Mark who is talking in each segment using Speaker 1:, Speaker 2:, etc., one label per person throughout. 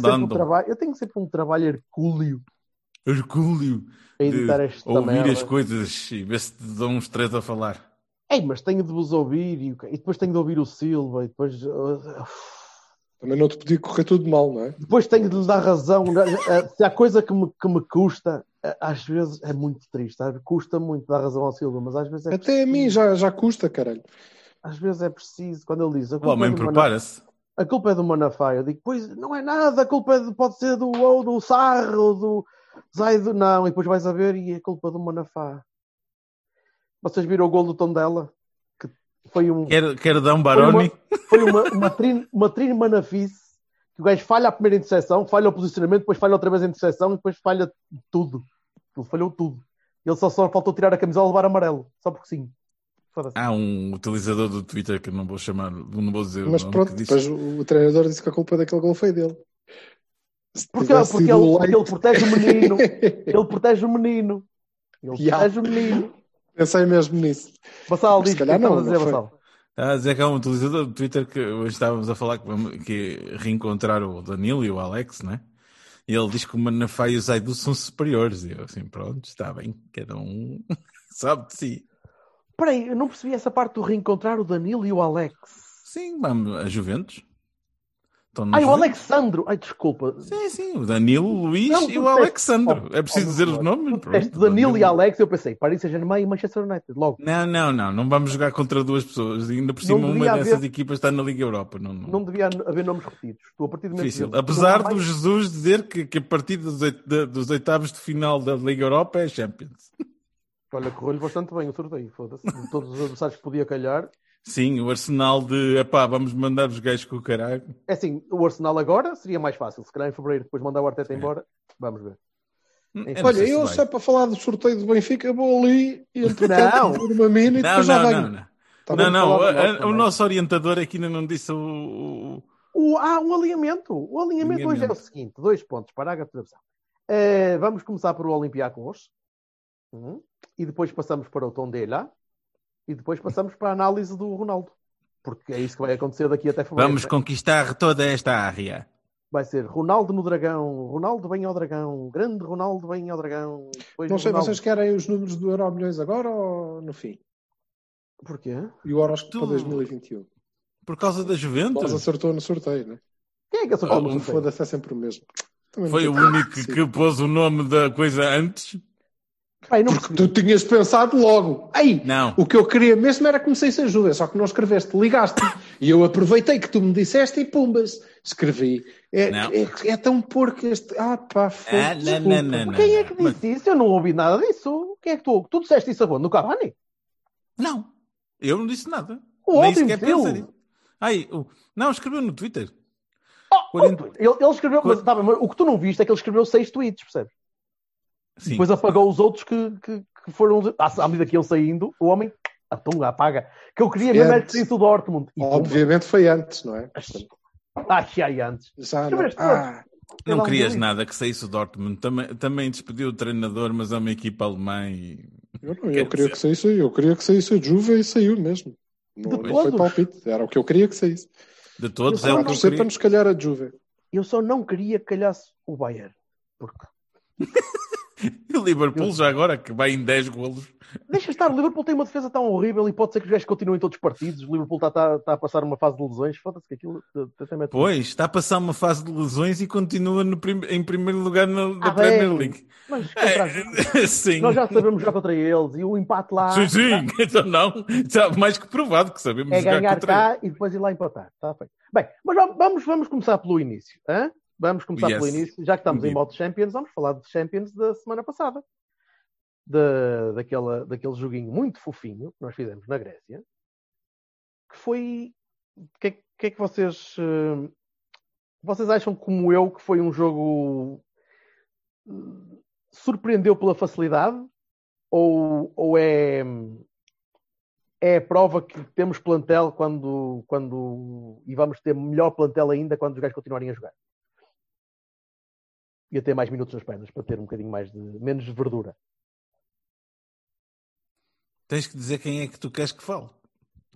Speaker 1: Eu tenho, sempre um
Speaker 2: Andando.
Speaker 1: trabalho, eu tenho sempre um trabalho hercúleo
Speaker 2: Hercúleo.
Speaker 1: a
Speaker 2: de
Speaker 1: editar esta
Speaker 2: ouvir
Speaker 1: merda.
Speaker 2: as coisas e ver se te dão uns três a falar.
Speaker 1: Ei, mas tenho de vos ouvir e, e depois tenho de ouvir o Silva e depois, uh,
Speaker 3: Também não te podia correr tudo mal, não é?
Speaker 1: depois tenho de lhe dar razão. Uh, Se há coisa que me, que me custa, uh, às vezes é muito triste, sabe? Custa muito dar razão ao Silva, mas às vezes é
Speaker 3: Até a mim já, já custa, caralho.
Speaker 1: às vezes é preciso. Quando ele diz a
Speaker 2: O
Speaker 1: é
Speaker 2: homem prepara-se.
Speaker 1: A culpa é do Manafá, eu digo, pois não é nada, a culpa é de- pode ser do, ou do Sarro, ou do Zaido, não, e depois vais a ver e é culpa do Manafá. Vocês viram o gol do Tondela? Que foi um.
Speaker 2: Quer, quer dar um Baroni?
Speaker 1: Foi uma, uma, trine, uma trine manafice que o gajo falha a primeira interseção, falha o posicionamento, depois falha outra vez a interseção e depois falha tudo. Ele falhou tudo. Ele só, só faltou tirar a camisola e levar amarelo. Só porque sim. Foda-se.
Speaker 2: Há um utilizador do Twitter que não vou chamar, não vou dizer
Speaker 3: Mas
Speaker 2: o nome,
Speaker 3: pronto,
Speaker 2: que disse,
Speaker 3: depois o, o treinador disse que a culpa daquele gol foi dele.
Speaker 1: Porque, porque, ele,
Speaker 3: o
Speaker 1: porque ele protege o menino. Ele protege o menino. Ele
Speaker 3: Ya.
Speaker 1: protege o menino.
Speaker 3: Pensei mesmo nisso.
Speaker 1: Bassal
Speaker 3: Mas
Speaker 1: diz
Speaker 3: se
Speaker 1: que estava a
Speaker 3: não,
Speaker 1: dizer,
Speaker 3: não.
Speaker 1: Bassal.
Speaker 2: Está a dizer que há um utilizador do Twitter que hoje estávamos a falar que, vamos- que reencontrar o Danilo e o Alex, né? E ele diz que o Manafá e o Zaidu são superiores. E eu assim, pronto, está bem, cada um sabe de si.
Speaker 1: Espera aí, eu não percebi essa parte do reencontrar o Danilo e o Alex.
Speaker 2: Sim, vamos a Juventus. Estão
Speaker 1: o. Alexandro. Ai, desculpa.
Speaker 2: Sim, sim, o Danilo, o Luís
Speaker 1: Não,
Speaker 2: e o Alexandre.
Speaker 1: Oh,
Speaker 2: é preciso
Speaker 1: oh,
Speaker 2: dizer os nomes?
Speaker 1: Tu disseste Danilo e Alex, eu pensei, Paris Saint-Germain e Manchester United. Logo.
Speaker 2: Não, não, não, não vamos jogar contra duas pessoas. Ainda por cima, uma
Speaker 1: devia
Speaker 2: dessas
Speaker 1: haver-
Speaker 2: equipas está na Liga Europa. Não, não.
Speaker 1: Não devia haver nomes repetidos. Tu, a partir do momento
Speaker 2: Difícil.
Speaker 1: que-
Speaker 2: Apesar do
Speaker 1: mais-
Speaker 2: Jesus dizer que, que a partir dos, oit- dos oitavos de final da Liga Europa é Champions.
Speaker 1: Olha, correu-lhe bastante bem o sorteio. Foda-se. De todos os adversários que podia calhar.
Speaker 2: Sim, o Arsenal de epá, vamos mandar os gajos com o caralho.
Speaker 1: É assim, o Arsenal agora seria mais fácil. Se calhar em fevereiro, depois mandar o Arteta embora. Vamos ver.
Speaker 2: Eu não
Speaker 3: Olha, eu é para falar do sorteio do Benfica, vou ali e entretanto
Speaker 1: Não.
Speaker 3: numa mina e
Speaker 2: Não,
Speaker 3: depois já
Speaker 2: não,
Speaker 3: venho.
Speaker 2: não, não.
Speaker 3: Tá
Speaker 2: Não, não, a- o
Speaker 1: também.
Speaker 2: nosso orientador aqui ainda não disse o. o-
Speaker 1: O, ah, um alinhamento. O alinhamento hoje é o
Speaker 2: Alinhamento.
Speaker 1: seguinte: dois pontos, parágrafo de tradução. Eh, vamos começar por o Olympiacos. Uhum. E depois passamos para o Tondela. E depois passamos para a análise do Ronaldo. Porque é isso que vai acontecer daqui até fevereiro.
Speaker 2: Vamos
Speaker 1: né?
Speaker 2: conquistar toda esta área.
Speaker 1: Vai ser Ronaldo no Dragão. Ronaldo vem ao Dragão. Grande Ronaldo vem ao Dragão.
Speaker 3: Não sei,
Speaker 1: Ronaldo.
Speaker 3: vocês querem os números do Euro Milhões agora ou no fim?
Speaker 1: Porquê?
Speaker 3: E o horóscopo
Speaker 2: Tu-
Speaker 3: para 2021?
Speaker 2: Por causa da Juventus?
Speaker 3: acertou no sorteio, né?
Speaker 1: Quem é que acertou
Speaker 2: Oh,
Speaker 1: no sorteio?
Speaker 3: Foda-se, é sempre o mesmo. Também
Speaker 2: Foi o único que pôs o nome da coisa antes?
Speaker 1: Pai, não
Speaker 3: Porque
Speaker 1: percebi.
Speaker 3: tu tinhas pensado logo. Ei,
Speaker 2: Não.
Speaker 3: o que eu queria mesmo era que comecei a Juve, só que não escreveste, ligaste. E eu aproveitei que tu me disseste e pumbas, escrevi. É, é, é tão porco este. Ah, pá, foda
Speaker 2: Ah, não, não, não, não.
Speaker 1: Quem é que
Speaker 2: Mas-
Speaker 1: disse isso? Eu não ouvi nada disso. Quem é que tu... Tu disseste isso aonde? No Cavani?
Speaker 2: Não. Eu não disse nada.
Speaker 1: O
Speaker 2: Nem
Speaker 1: outro
Speaker 2: sequer
Speaker 1: imbecil.
Speaker 2: pensei nisso. Ai, o- não, escreveu no Twitter.
Speaker 1: Oh,
Speaker 2: Quarenta-
Speaker 1: oh, ele, ele escreveu, mas,
Speaker 2: Quar-
Speaker 1: tá bem, mas o que tu não viste é que ele escreveu seis tweets, percebes?
Speaker 2: Sim.
Speaker 1: Depois apagou os outros que, que, que foram. À, à medida que ele saindo, o homem atunga, apaga. Que eu queria mesmo era que
Speaker 3: Antes.
Speaker 1: saísse o Dortmund. E.
Speaker 3: Obviamente foi antes, não é?
Speaker 1: Ah, que aí antes.
Speaker 3: Já não. Ah,
Speaker 2: Não
Speaker 1: Não,
Speaker 2: querias
Speaker 1: não.
Speaker 2: nada que saísse o Dortmund. Também, também despediu o treinador, mas é uma equipa alemã e...
Speaker 3: eu, não, eu queria
Speaker 2: dizer-
Speaker 3: que saísse, eu queria que saísse a Juve e saiu mesmo. Não,
Speaker 1: De
Speaker 3: não foi palpite, era o que eu queria que saísse.
Speaker 2: de todos
Speaker 1: Eu
Speaker 2: é
Speaker 1: só
Speaker 2: o que eu
Speaker 3: torcer para
Speaker 2: queria.
Speaker 3: nos calhar a Juve.
Speaker 1: Eu só não queria que calhasse o Bayern. Porque
Speaker 2: E o Liverpool já agora, que vai em 10 golos.
Speaker 1: Deixa estar, o Liverpool tem uma defesa tão horrível e pode ser que os gajos continuem todos os partidos. O Liverpool está tá, tá a passar uma fase de lesões. Foda-se que aquilo até mete.
Speaker 2: Pois, está a passar uma fase de lesões e continua no prim- em primeiro lugar na, na
Speaker 1: Ah,
Speaker 2: Premier. League.
Speaker 1: Mas
Speaker 2: É, sim.
Speaker 1: nós já sabemos jogar contra eles e o empate lá
Speaker 2: Sim, sim. Então não. Está mais que provado que sabemos
Speaker 1: é
Speaker 2: jogar
Speaker 1: ganhar
Speaker 2: contra
Speaker 1: cá e depois ir lá empatar. Está feito. Bem, mas va- vamos, vamos começar pelo início. hã? Vamos começar
Speaker 2: Yes.
Speaker 1: pelo início. Já que estamos em
Speaker 2: Indeed.
Speaker 1: modo Champions, vamos falar de Champions da semana passada. da, daquela, daquele joguinho muito fofinho que nós fizemos na Grécia, que foi. O que, é- que é que vocês. eh, Vocês acham, como eu, que foi um jogo. hum, surpreendeu pela facilidade? Ou, ou é. É a prova que temos plantel quando, quando. E vamos ter melhor plantel ainda quando os gajos continuarem a jogar? Ia ter mais minutos nas pernas para ter um bocadinho mais de. menos de verdura.
Speaker 2: Tens que dizer quem é que tu queres que fale.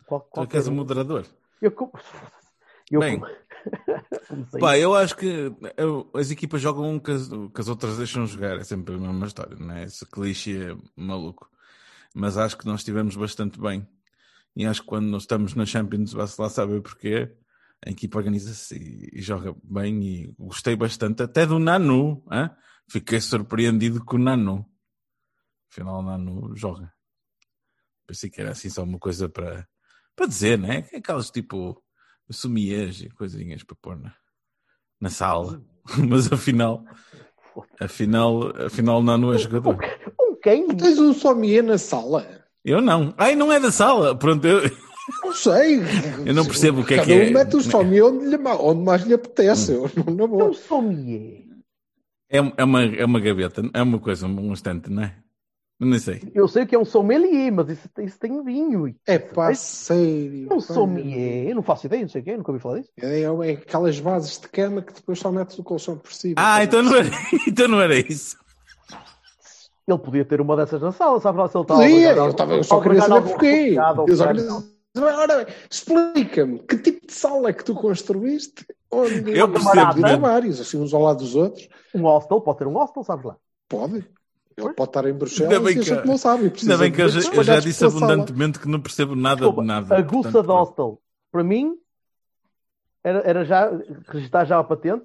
Speaker 1: Qual,
Speaker 2: Tu
Speaker 1: qual
Speaker 2: é que és o
Speaker 1: um.
Speaker 2: moderador.
Speaker 1: Eu, eu
Speaker 2: Bem. Pá, eu acho que eu- as equipas jogam um que as, que as outras deixam jogar. É sempre a mesma história, não é? Esse clichê é maluco. Mas acho que nós estivemos bastante bem. E acho que quando nós estamos na Champions, vai-se lá saber porquê. A equipa organiza-se e, e joga bem. E gostei bastante, até do Nanu. hã? Fiquei surpreendido com o Nanu. Afinal, o Nanu joga. Pensei que era assim só uma coisa para, para dizer, né? Aquelas tipo sumias e coisinhas para pôr na, na sala. Mas afinal, afinal, afinal não é jogador.
Speaker 1: Um quem?
Speaker 3: Tens um sommelier na sala?
Speaker 2: Eu não. Ai, não é da sala. Pronto, eu,
Speaker 3: Não sei.
Speaker 2: eu não percebo o que é
Speaker 3: Cada
Speaker 2: que é.
Speaker 3: um mete o sommelier onde, onde mais lhe apetece. Eu, não, na
Speaker 1: É um sommelier.
Speaker 2: É, é, uma, é uma gaveta, é uma coisa, um instante, não é? Eu nem sei.
Speaker 1: Eu sei que é um sommelier, mas isso, isso tem vinho. e-
Speaker 3: É pá, sério.
Speaker 1: É um sommelier. Eu não faço ideia, não sei o quê, nunca ouvi falar disso.
Speaker 3: É, é aquelas bases de cama que depois só metes o colchão por cima.
Speaker 2: Ah, então não era, então não era isso.
Speaker 1: Ele podia ter uma dessas na sala, sabe lá se ele está a
Speaker 3: Podia, eu, tava, eu só
Speaker 1: a
Speaker 3: queria saber porquê. Eu só queria- Ora bem, explica-me que tipo de sala é que tu construíste? Onde
Speaker 2: Eu percebo,
Speaker 3: ter
Speaker 2: né?
Speaker 3: vários, assim uns ao lado dos outros.
Speaker 1: Um hostel, pode ter um hostel, sabes lá.
Speaker 3: Pode. Ele pode estar em Bruxelas e a
Speaker 2: que-
Speaker 3: gente não sabe. precisa
Speaker 2: Ainda bem que eu eu já disse abundantemente que não percebo nada
Speaker 1: Desculpa,
Speaker 2: de nada.
Speaker 1: a
Speaker 2: portanto,
Speaker 1: de hostel, para mim, era, era já registrar já a patente.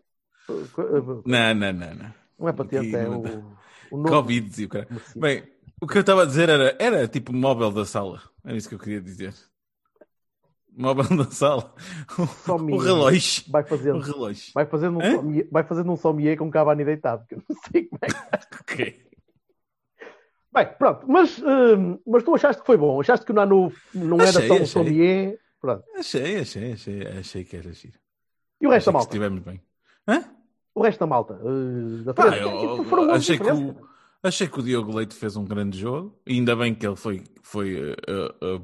Speaker 2: Não, não, não, não.
Speaker 1: Não é patente,
Speaker 2: Aqui
Speaker 1: é o, o novo
Speaker 2: Covid e o cara. Bem, o que eu estava a dizer era, era tipo móvel da sala. Era isso que eu queria dizer. Móvel da sala. O, relógio.
Speaker 1: Vai
Speaker 2: O
Speaker 1: fazendo,
Speaker 2: relógio.
Speaker 1: vai fazendo, um
Speaker 2: Hã?
Speaker 1: sommelier, vai fazendo um sommelier com um Cavani deitado, que eu não sei como é que. Bem, pronto, mas, hum, mas tu achaste que foi bom, achaste que o Nanu não era
Speaker 2: Achei,
Speaker 1: só um
Speaker 2: achei.
Speaker 1: sommelier, pronto.
Speaker 2: Achei, achei, achei, achei que era giro.
Speaker 1: E o resto
Speaker 2: Achei
Speaker 1: da malta?
Speaker 2: estivemos bem. Hã?
Speaker 1: O resto da malta? uh, da
Speaker 2: Pá, eu- eu achei, que o, achei que o Diogo Leite fez um grande jogo. E ainda bem que ele foi, foi, eh,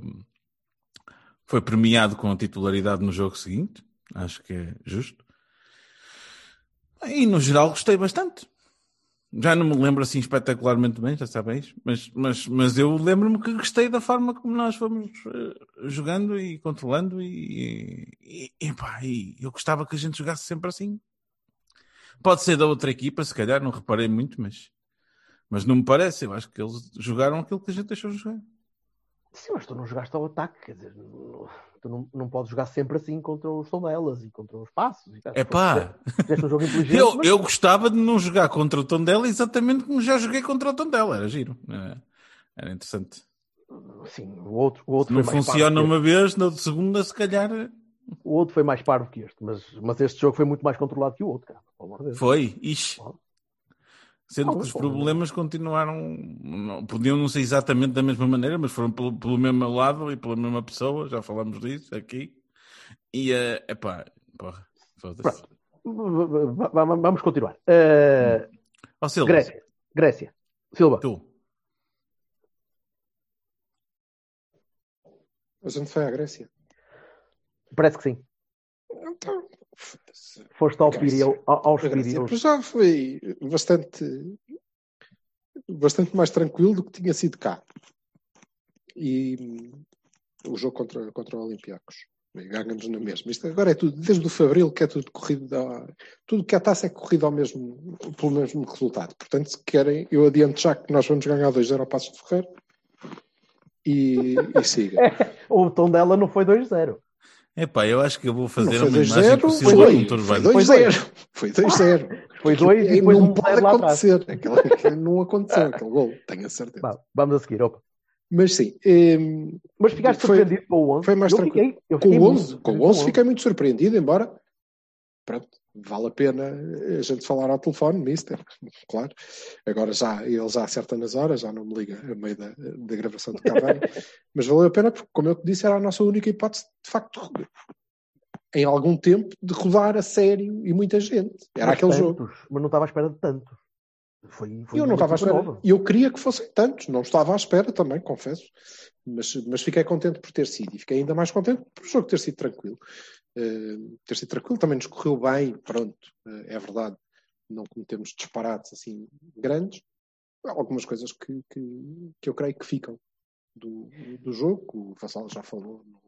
Speaker 2: foi premiado com a titularidade no jogo seguinte. Acho que é justo. E no geral gostei bastante. Já não me lembro assim espetacularmente bem, já sabes, mas, mas, mas eu lembro-me que gostei da forma como nós fomos eh, jogando e controlando e, e, e, pá, e eu gostava que a gente jogasse sempre assim. Pode ser da outra equipa, se calhar, não reparei muito, mas, mas não me parece. Eu acho que eles jogaram aquilo que a gente deixou jogar.
Speaker 1: Sim, mas tu não jogaste ao ataque, quer dizer, não- tu não, não podes jogar sempre assim contra os Tondelas e contra os passos.
Speaker 2: É pá,
Speaker 1: um jogo inteligente,
Speaker 2: eu,
Speaker 1: mas
Speaker 2: eu gostava de não jogar contra o Tondela exatamente como já joguei contra o Tondela, era giro. Era, era interessante.
Speaker 1: sim, o outro, o
Speaker 2: Se
Speaker 1: outro
Speaker 2: não
Speaker 1: foi mais
Speaker 2: funciona uma vez, na segunda, se calhar
Speaker 1: este. O outro foi mais parvo que este, mas, mas este jogo foi muito mais controlado que o outro, cara. Pelo amor de Deus.
Speaker 2: foi. Ixi. Sendo
Speaker 1: Não,
Speaker 2: que os problemas continuaram, não, podiam não ser exatamente da mesma maneira, mas foram pelo, pelo mesmo lado e pela mesma pessoa, já falamos disso aqui. E, é epá, porra, foda-se.
Speaker 1: Pronto. V- v- v- Vamos continuar. Uh,
Speaker 2: Ó Silva,
Speaker 1: Grécia. Grécia. Silva.
Speaker 2: tu,
Speaker 3: A gente foi à Grécia.
Speaker 1: Parece que sim. Foste ao ao- aos Pirineus.
Speaker 3: pois já foi bastante, bastante mais tranquilo do que tinha sido cá. E hum, o jogo contra, contra o Olympiacos. E Ganhamos na mesma. Isto agora é tudo, desde o Fabril, que é tudo corrido, a- tudo que a taça é corrido ao mesmo, pelo mesmo resultado. Portanto, se querem, eu adianto já que nós vamos ganhar 2-0 ao Passos de Ferreiro e, e siga.
Speaker 1: O tom dela não foi 2-0.
Speaker 2: Epá, eu acho que eu vou fazer uma imagem
Speaker 3: 2-0,
Speaker 2: possível
Speaker 3: foi,
Speaker 2: com o
Speaker 3: foi
Speaker 2: turbante.
Speaker 3: 2-0. Foi 2-0.
Speaker 1: Foi 2 e depois
Speaker 3: não
Speaker 1: um
Speaker 3: pode
Speaker 1: 0 lá atrás.
Speaker 3: acontecer. Aquilo, aquilo não aconteceu, aquele gol, tenho a certeza.
Speaker 1: Vá, Vamos a seguir. Opa.
Speaker 3: Mas sim, hum,
Speaker 1: Mas ficaste
Speaker 3: Foi-
Speaker 1: surpreendido com o 11?
Speaker 3: foi mais
Speaker 1: eu
Speaker 3: tranquilo.
Speaker 1: fiquei, eu
Speaker 3: com
Speaker 1: fiquei
Speaker 3: o
Speaker 1: muito
Speaker 3: 11, com o
Speaker 1: surpreendido
Speaker 3: 11 fiquei muito surpreendido, embora pronto, vale a pena a gente falar ao telefone, mister, claro. Agora já, ele já acerta nas horas, já não me liga a meio da, da gravação do Cavani, mas valeu a pena porque, como eu te disse, era a nossa única hipótese, de facto, em algum tempo, de rodar a sério e muita gente. Era
Speaker 1: Mas
Speaker 3: aquele
Speaker 1: tantos,
Speaker 3: jogo.
Speaker 1: Mas não estava à espera de tanto. Foi, foi
Speaker 3: Eu não estava à espera.
Speaker 1: nova.
Speaker 3: Eu queria que fossem tantos, não estava à espera também, confesso. Mas, mas fiquei contente por ter sido e fiquei ainda mais contente por o jogo ter sido tranquilo. Eh, ter sido tranquilo também nos correu bem, pronto, eh, é verdade. Não cometemos disparates assim grandes. Há Algumas coisas que, que, que eu creio que ficam do, do jogo. O Vassal já falou no,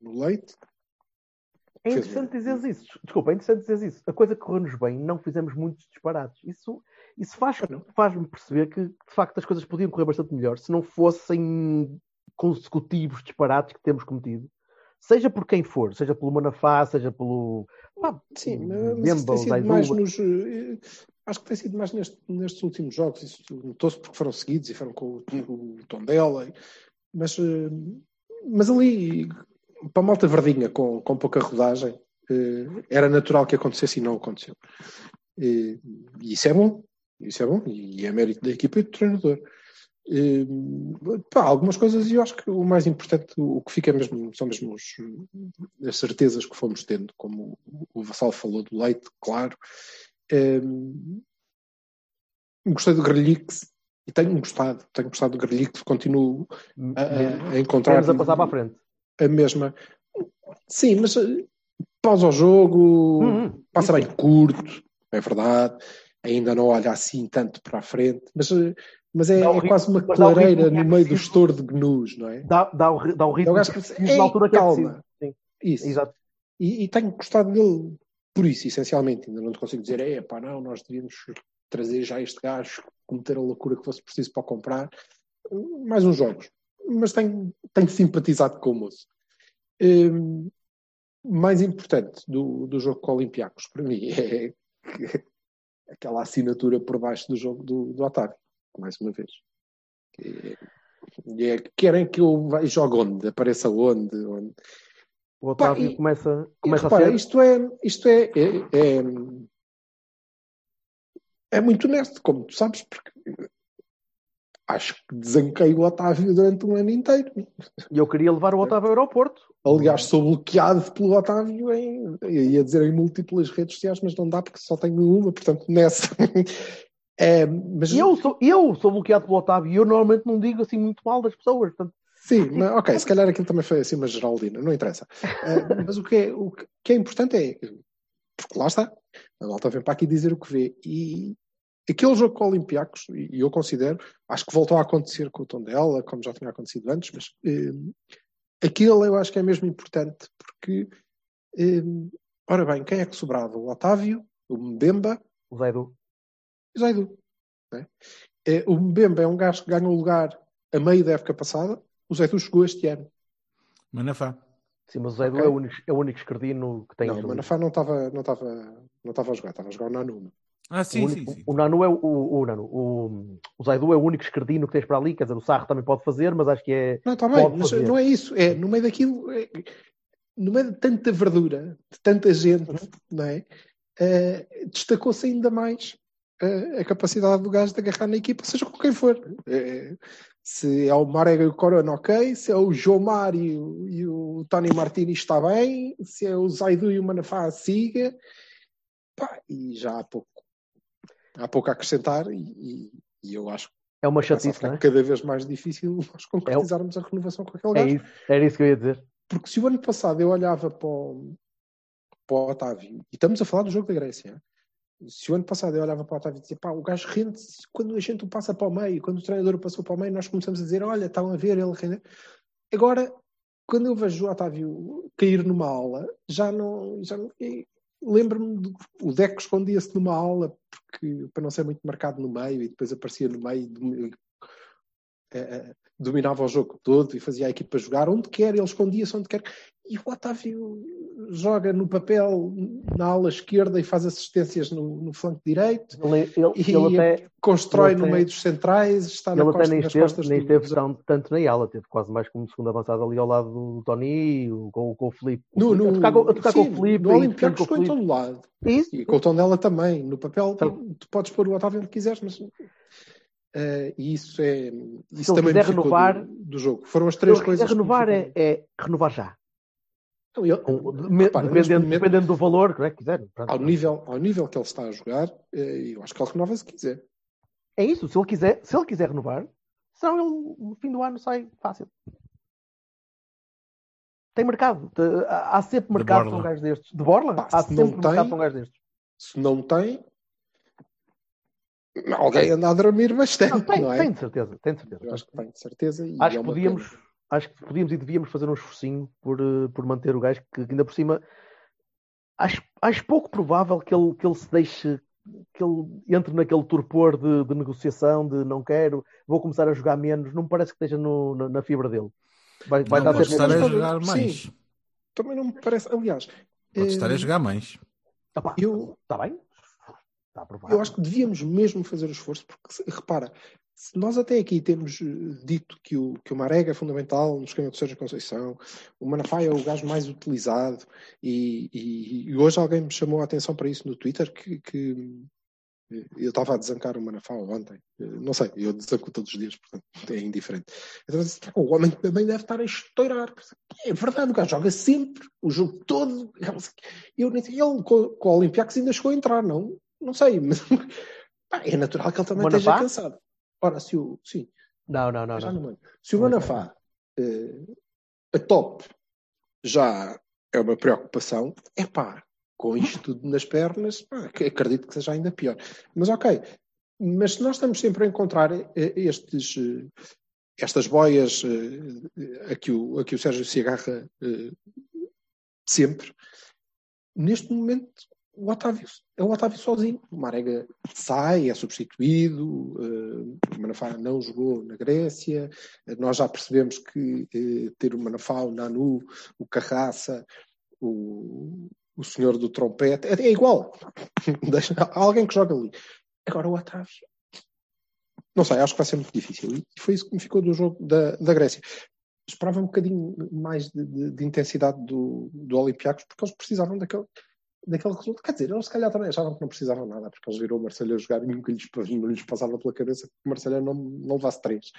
Speaker 3: no leite.
Speaker 1: É interessante dizer isso. Desculpa, é interessante dizer isso. A coisa correu-nos bem, não fizemos muitos disparates. Isso, isso faz- faz-me perceber que, de facto, as coisas podiam correr bastante melhor se não fossem consecutivos disparates que temos cometido. Seja por quem for, seja pelo Manafá, seja pelo. pá,
Speaker 3: Sim, mas, tem sido
Speaker 1: Zaidu,
Speaker 3: mais nos. eh, Acho que tem sido mais neste- nestes últimos jogos. Isso notou-se porque foram seguidos e foram com o, o Tondela. e- Mas, eh, mas ali, para a malta verdinha com, com pouca rodagem, eh, era natural que acontecesse e não aconteceu. E isso é bom. Isso é bom. E é mérito da equipa e do treinador. Eh, pá, algumas coisas e eu acho que o mais importante, o que fica mesmo, são mesmo os, as certezas que fomos tendo, como o Vassal falou do leite, claro. Hum, gostei do Grelix e tenho gostado, tenho gostado do Grelix, continuo a, a- a encontrar
Speaker 1: Menos a passar para a frente.
Speaker 3: a mesma. Sim, mas eh, pausa ao jogo,
Speaker 1: Hum, hum,
Speaker 3: passa bem curto, é verdade. Ainda não olha assim tanto para a frente, mas, eh, mas é, é quase uma clareira
Speaker 1: que é
Speaker 3: no meio do estouro de gnus, não é?
Speaker 1: Dá, dá, o, dá o ritmo
Speaker 3: É o gajo
Speaker 1: que é
Speaker 3: "Ei,
Speaker 1: na altura que é
Speaker 3: calma."
Speaker 1: preciso. Sim,
Speaker 3: Isso.
Speaker 1: exato.
Speaker 3: E, e tenho gostado dele por isso, essencialmente. Ainda não te consigo dizer, é pá, não, nós devíamos trazer já este gajo, cometer a loucura que fosse preciso para comprar. Mais uns jogos. Mas tenho, tenho simpatizado com o moço. Hum, mais importante do, do jogo com o Olympiacos, para mim, é aquela assinatura por baixo do jogo do, do Otávio, mais uma vez. E é, é, querem que eu vá- jogue onde? Apareça onde? onde?
Speaker 1: O Otávio
Speaker 3: e-
Speaker 1: começa,
Speaker 3: E
Speaker 1: começa
Speaker 3: repara,
Speaker 1: a ser.
Speaker 3: isto é, isto é, é, é, é muito honesto, como tu sabes, porque acho que desanquei o Otávio durante um ano inteiro.
Speaker 1: E eu queria levar o Otávio ao aeroporto.
Speaker 3: Aliás, sou bloqueado pelo Otávio em, ia dizer em múltiplas redes sociais, mas não dá porque só tenho uma, portanto, nessa. É, mas,
Speaker 1: eu sou, eu sou bloqueado pelo Otávio e eu normalmente não digo assim muito mal das pessoas. Portanto,
Speaker 3: Sim, mas, ok, se calhar aquilo também foi assim uma geraldina, não interessa. Eh, mas o que, é, o que é importante é, porque lá está, a malta vem para aqui dizer o que vê. E aquele jogo com o Olympiacos, e eu considero, acho que voltou a acontecer com o Tondela, como já tinha acontecido antes, mas eh, aquele eu acho que é mesmo importante, porque, eh, ora bem, quem é que sobrava? O Otávio, o Mbemba
Speaker 1: o
Speaker 3: o Zaidu. não é? Eh, o Mbemba é um gajo que ganhou lugar a meio da época passada, o Zaidu chegou este ano.
Speaker 2: Manafá.
Speaker 1: Sim, mas o Zé Edu
Speaker 3: Ok.
Speaker 1: é, o único, é o único esquerdino que tem.
Speaker 3: não, o. Manafá não estava não estava não estava a jogar, estava a jogar o Nanu.
Speaker 2: Ah,
Speaker 1: o,
Speaker 2: sim,
Speaker 1: único-
Speaker 2: sim, sim.
Speaker 1: o Nanu é o, o, o Nanu. O, o Zé Edu é o único esquerdino que tens para ali. Quer dizer, o Sarro também pode fazer, mas acho que é.
Speaker 3: Não, está bem, mas
Speaker 1: fazer.
Speaker 3: não é isso. É no meio daquilo, é- no meio de tanta verdura, de tanta gente,
Speaker 1: Uhum.
Speaker 3: não é? Eh, Destacou-se ainda mais a capacidade do gajo de agarrar na equipa, seja com quem for. Eh, se é o Marega e o Corona, ok. Se é o Jomar e o, e o Tony Martins, está bem. Se é o Zaidu e o Manafá, siga. Pá, e já há pouco, há pouco a acrescentar, e, e- e eu acho que
Speaker 1: É uma chatice, é?
Speaker 3: cada vez mais difícil nós concretizarmos a renovação com aquele
Speaker 1: É
Speaker 3: gajo.
Speaker 1: isso, era isso que eu ia dizer.
Speaker 3: Porque se o ano passado eu olhava para o, para o Otávio, e estamos a falar do jogo da Grécia, se o ano passado eu olhava para o Otávio e dizia, pá, o gajo rende quando a gente o passa para o meio, quando o treinador o passou para o meio, nós começamos a dizer, olha, estão a ver, ele rende. Agora, quando eu vejo o Otávio cair numa aula, já não. Já não e Lembro-me do o Deco escondia-se numa aula porque, para não ser muito marcado no meio e depois aparecia no meio. de- eh, eh, dominava o jogo todo e fazia a equipa jogar onde quer, ele escondia-se onde quer. E o Otávio joga no papel na ala esquerda e faz assistências no, no flanco direito
Speaker 1: Ele, ele,
Speaker 3: e
Speaker 1: ele até,
Speaker 3: constrói no
Speaker 1: até-
Speaker 3: meio dos centrais, está
Speaker 1: ele
Speaker 3: na
Speaker 1: até
Speaker 3: costa,
Speaker 1: nem
Speaker 3: nas
Speaker 1: esteve,
Speaker 3: costas
Speaker 1: nem esteve
Speaker 3: do-
Speaker 1: tanto na ala, teve quase mais como segundo avançado ali ao lado do Tony, com, com o Felipe.
Speaker 3: no, no,
Speaker 1: a tocar, com- a tocar com
Speaker 3: sim,
Speaker 1: o Felipe.
Speaker 3: no Olympiacos
Speaker 1: com
Speaker 3: ficou em todo lado.
Speaker 1: Isso.
Speaker 3: E com o tom dela também. No papel,
Speaker 1: Então-
Speaker 3: tu podes pôr o Otávio onde quiseres, mas. eh, e isso é. Isso
Speaker 1: ele
Speaker 3: também
Speaker 1: quiser renovar-
Speaker 3: do, do jogo. Foram as
Speaker 1: Se
Speaker 3: três coisas. que
Speaker 1: renovar, é, é renovar já.
Speaker 3: Ele-
Speaker 1: Com- me-
Speaker 3: repara, neste
Speaker 1: dependendo,
Speaker 3: momento,
Speaker 1: dependendo do valor que é, que quiser. Pronto.
Speaker 3: ao, nível, ao nível que ele está a jogar, eh, eu acho que ele renova se quiser.
Speaker 1: É isso, se ele quiser, se ele quiser renovar, senão ele no fim do ano sai fácil. Tem mercado. Há sempre
Speaker 2: De
Speaker 1: mercado
Speaker 2: borla.
Speaker 1: para um gajo destes. De borla?
Speaker 3: Pá,
Speaker 1: Há
Speaker 3: se não
Speaker 1: sempre
Speaker 3: tem-
Speaker 1: mercado para um gajo destes.
Speaker 3: Se não tem, alguém anda a dormir bastante,
Speaker 1: Não, tem,
Speaker 3: não é?
Speaker 1: tem de certeza, tem de certeza.
Speaker 3: Eu acho que tem, de certeza. E
Speaker 1: Acho
Speaker 3: é
Speaker 1: que podíamos,
Speaker 3: pena.
Speaker 1: Acho que podíamos e devíamos fazer um esforcinho por, eh, por manter o gajo que ainda por cima acho, acho pouco provável que ele, que ele se deixe que ele entre naquele torpor de, de negociação de não quero, vou começar a jogar menos, não me parece que esteja no- na, na fibra dele. Vai, vai
Speaker 2: não
Speaker 1: estar
Speaker 2: pode estar a
Speaker 3: Sim.
Speaker 2: jogar mais.
Speaker 3: Também não me parece. Aliás,
Speaker 2: Pode estar a
Speaker 3: eh,
Speaker 2: jogar mais.
Speaker 1: Epá,
Speaker 3: eu,
Speaker 1: Está bem? Está aprovado.
Speaker 3: Eu acho que devíamos mesmo fazer o esforço, porque repara, nós até aqui temos eh, dito que o, que o Marega é fundamental no esquema do Sérgio Conceição, o Manafá é o gajo mais utilizado, e, e- e hoje alguém me chamou a atenção para isso no Twitter, que, que, eh, eu estava a desancar o Manafá ontem, Eh, não sei, eu desanco todos os dias, portanto é indiferente. Então, disse, "Pá, o homem também deve estar a estourar. É verdade, o gajo joga sempre, o jogo todo. Eu nem sei, ele com, com o Olympiacos ainda chegou a entrar, não? Não sei, mas é natural que ele também
Speaker 1: Manafá?
Speaker 3: esteja cansado. Ora, se o, sim,
Speaker 1: Não, não, não.
Speaker 3: já
Speaker 1: não.
Speaker 3: Se o Manafá eh, a top já é uma preocupação, é pá, com isto tudo nas pernas, pá, acredito que seja ainda pior. Mas ok, mas se nós estamos sempre a encontrar eh, estes, eh, estas boias a, que o, a que o Sérgio se agarra sempre, neste momento o Otávio é o Otávio sozinho. O Marega sai, é substituído, eh, o Manafá não jogou na Grécia, eh, nós já percebemos que eh, ter o Manafá, o Nanu, o Carraça, o, o senhor do trompete, é, é igual. Deixa, alguém que joga ali. Agora o Otávio. Não sei, acho que vai ser muito difícil. E foi isso que me ficou do jogo da, da Grécia. Esperava um bocadinho mais de, de- de intensidade do, do Olympiacos, porque eles precisavam daquele, daquele resultado. Quer dizer, eles se calhar também achavam que não precisavam nada, porque eles viram o Marcelo a jogar e nunca lhes, não lhes passava pela cabeça que o Marcelo não, não levasse três.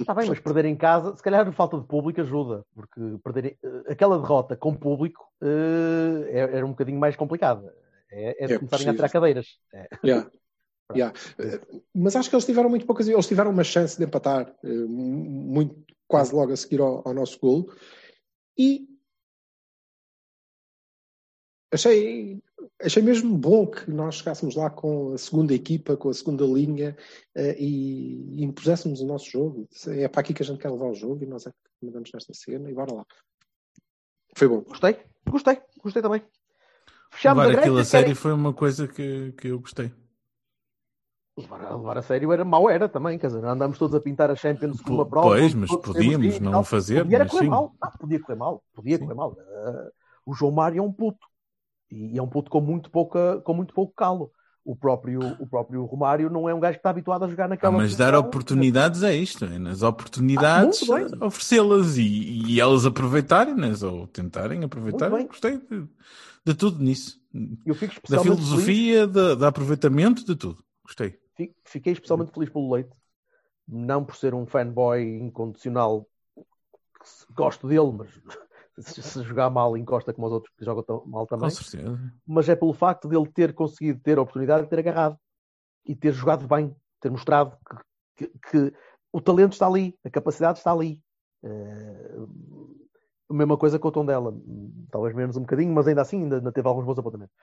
Speaker 1: Está bem, mas perder em casa, se calhar a falta de público ajuda, porque perder eh, aquela derrota com público eh, é- era um bocadinho mais complicada. É, é de
Speaker 3: É
Speaker 1: começarem a tirar cadeiras. É.
Speaker 3: Yeah. Yeah. Mas acho que eles tiveram muito poucas. Eles tiveram uma chance de empatar eh, muito, quase logo a seguir ao, ao nosso golo. E achei, achei mesmo bom que nós chegássemos lá com a segunda equipa, com a segunda linha eh, e, e impuséssemos o nosso jogo. É para aqui que a gente quer levar o jogo e nós é que mandamos nesta cena e bora lá. Foi bom.
Speaker 1: Gostei, gostei, gostei também. Fechamos
Speaker 2: Levar
Speaker 1: a
Speaker 2: aquilo a sério foi uma coisa que, que eu gostei.
Speaker 1: Levar, a- levar a sério era mau era também, quer dizer, não andamos todos a pintar a Champions como uma prova.
Speaker 2: pois, mas podíamos não fazer,
Speaker 1: Podia
Speaker 2: mas
Speaker 1: correr
Speaker 2: sim.
Speaker 1: mal. Ah, podia correr mal, podia correr mal. Ah, o João Mário é um puto. E é um puto com muito, pouca, com muito pouco calo. O próprio, o próprio Romário não é um gajo que está habituado a jogar
Speaker 2: Ah,
Speaker 1: naquela
Speaker 2: mas dar oportunidades é isto, é nas oportunidades
Speaker 1: Ah, muito bem.
Speaker 2: oferecê-las e, e elas aproveitarem-nas ou tentarem aproveitar. Gostei de, de tudo nisso. Da filosofia, da, da aproveitamento, de tudo. Gostei.
Speaker 1: fi- fiquei especialmente feliz pelo Leite. Não por ser um fanboy incondicional. Gosto dele, mas se, se jogar mal encosta como os outros que jogam tão mal também.
Speaker 2: Com certeza.
Speaker 1: mas é pelo facto dele ter conseguido ter a oportunidade de ter agarrado e ter jogado bem, ter mostrado que, que- que o talento está ali, a capacidade está ali. Eh, a mesma coisa com o tom dela, talvez menos um bocadinho, mas ainda assim ainda, ainda teve alguns bons apontamentos.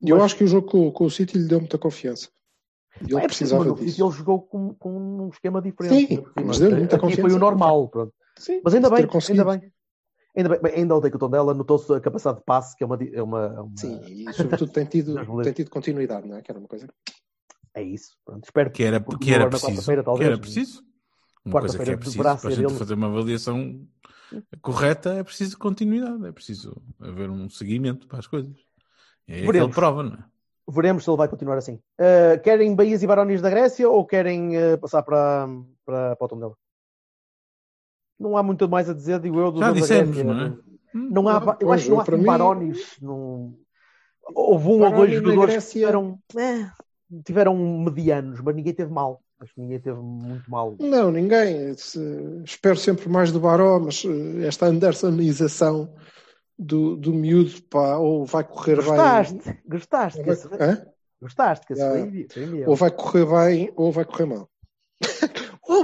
Speaker 3: Eu
Speaker 1: Mas-
Speaker 3: acho que o jogo com, com o City lhe deu muita confiança. Ele
Speaker 1: é preciso,
Speaker 3: precisava
Speaker 1: mas
Speaker 3: disso.
Speaker 1: Ele jogou com, com um esquema diferente.
Speaker 3: Sim, mas deu muita
Speaker 1: Aqui foi
Speaker 3: confiança.
Speaker 1: o normal, pronto.
Speaker 3: Sim,
Speaker 1: Mas ainda bem, ainda bem. Ainda bem, ainda odeio que o tom dela notou-se a capacidade de passe, que é uma, é uma, é uma-
Speaker 3: Sim, e sobretudo tem tido, tem tido continuidade, não é? Que era uma coisa.
Speaker 1: é isso. Pronto, espero
Speaker 2: Que era, que era preciso.
Speaker 1: quarta-feira,
Speaker 2: Que
Speaker 1: talvez,
Speaker 2: era preciso. Uma coisa que
Speaker 1: Quarta-feira
Speaker 2: é preciso para a gente
Speaker 1: ele.
Speaker 2: fazer uma avaliação correta é preciso continuidade, é preciso haver um seguimento para as coisas. É aí que ele
Speaker 1: Veremos.
Speaker 2: prova, não é?
Speaker 1: Veremos se ele vai continuar assim. Uh, querem Bahias e Barões da Grécia ou querem uh, passar para, para, para o Tondela? Não há muito mais a dizer, digo eu, do
Speaker 2: Já dissemos,
Speaker 1: Grécia.
Speaker 2: não é?
Speaker 1: Não há, eu
Speaker 3: Pois,
Speaker 1: acho que não há assim
Speaker 3: mim-
Speaker 1: Barões. Não... Houve um ou dois jogadores
Speaker 3: Grécia-
Speaker 1: que tiveram, eh, tiveram medianos, mas ninguém teve mal. Acho que ninguém teve muito mal.
Speaker 3: Não, ninguém. Espero sempre mais do Baró, mas eh, esta Andersonização do, do miúdo, pá, ou vai correr
Speaker 1: Gostaste?
Speaker 3: bem.
Speaker 1: Gostaste?
Speaker 3: Vai, hã?
Speaker 1: gostaste? Que esse
Speaker 3: Yeah.
Speaker 1: foi, foi
Speaker 3: ou vai correr bem, ou vai correr mal.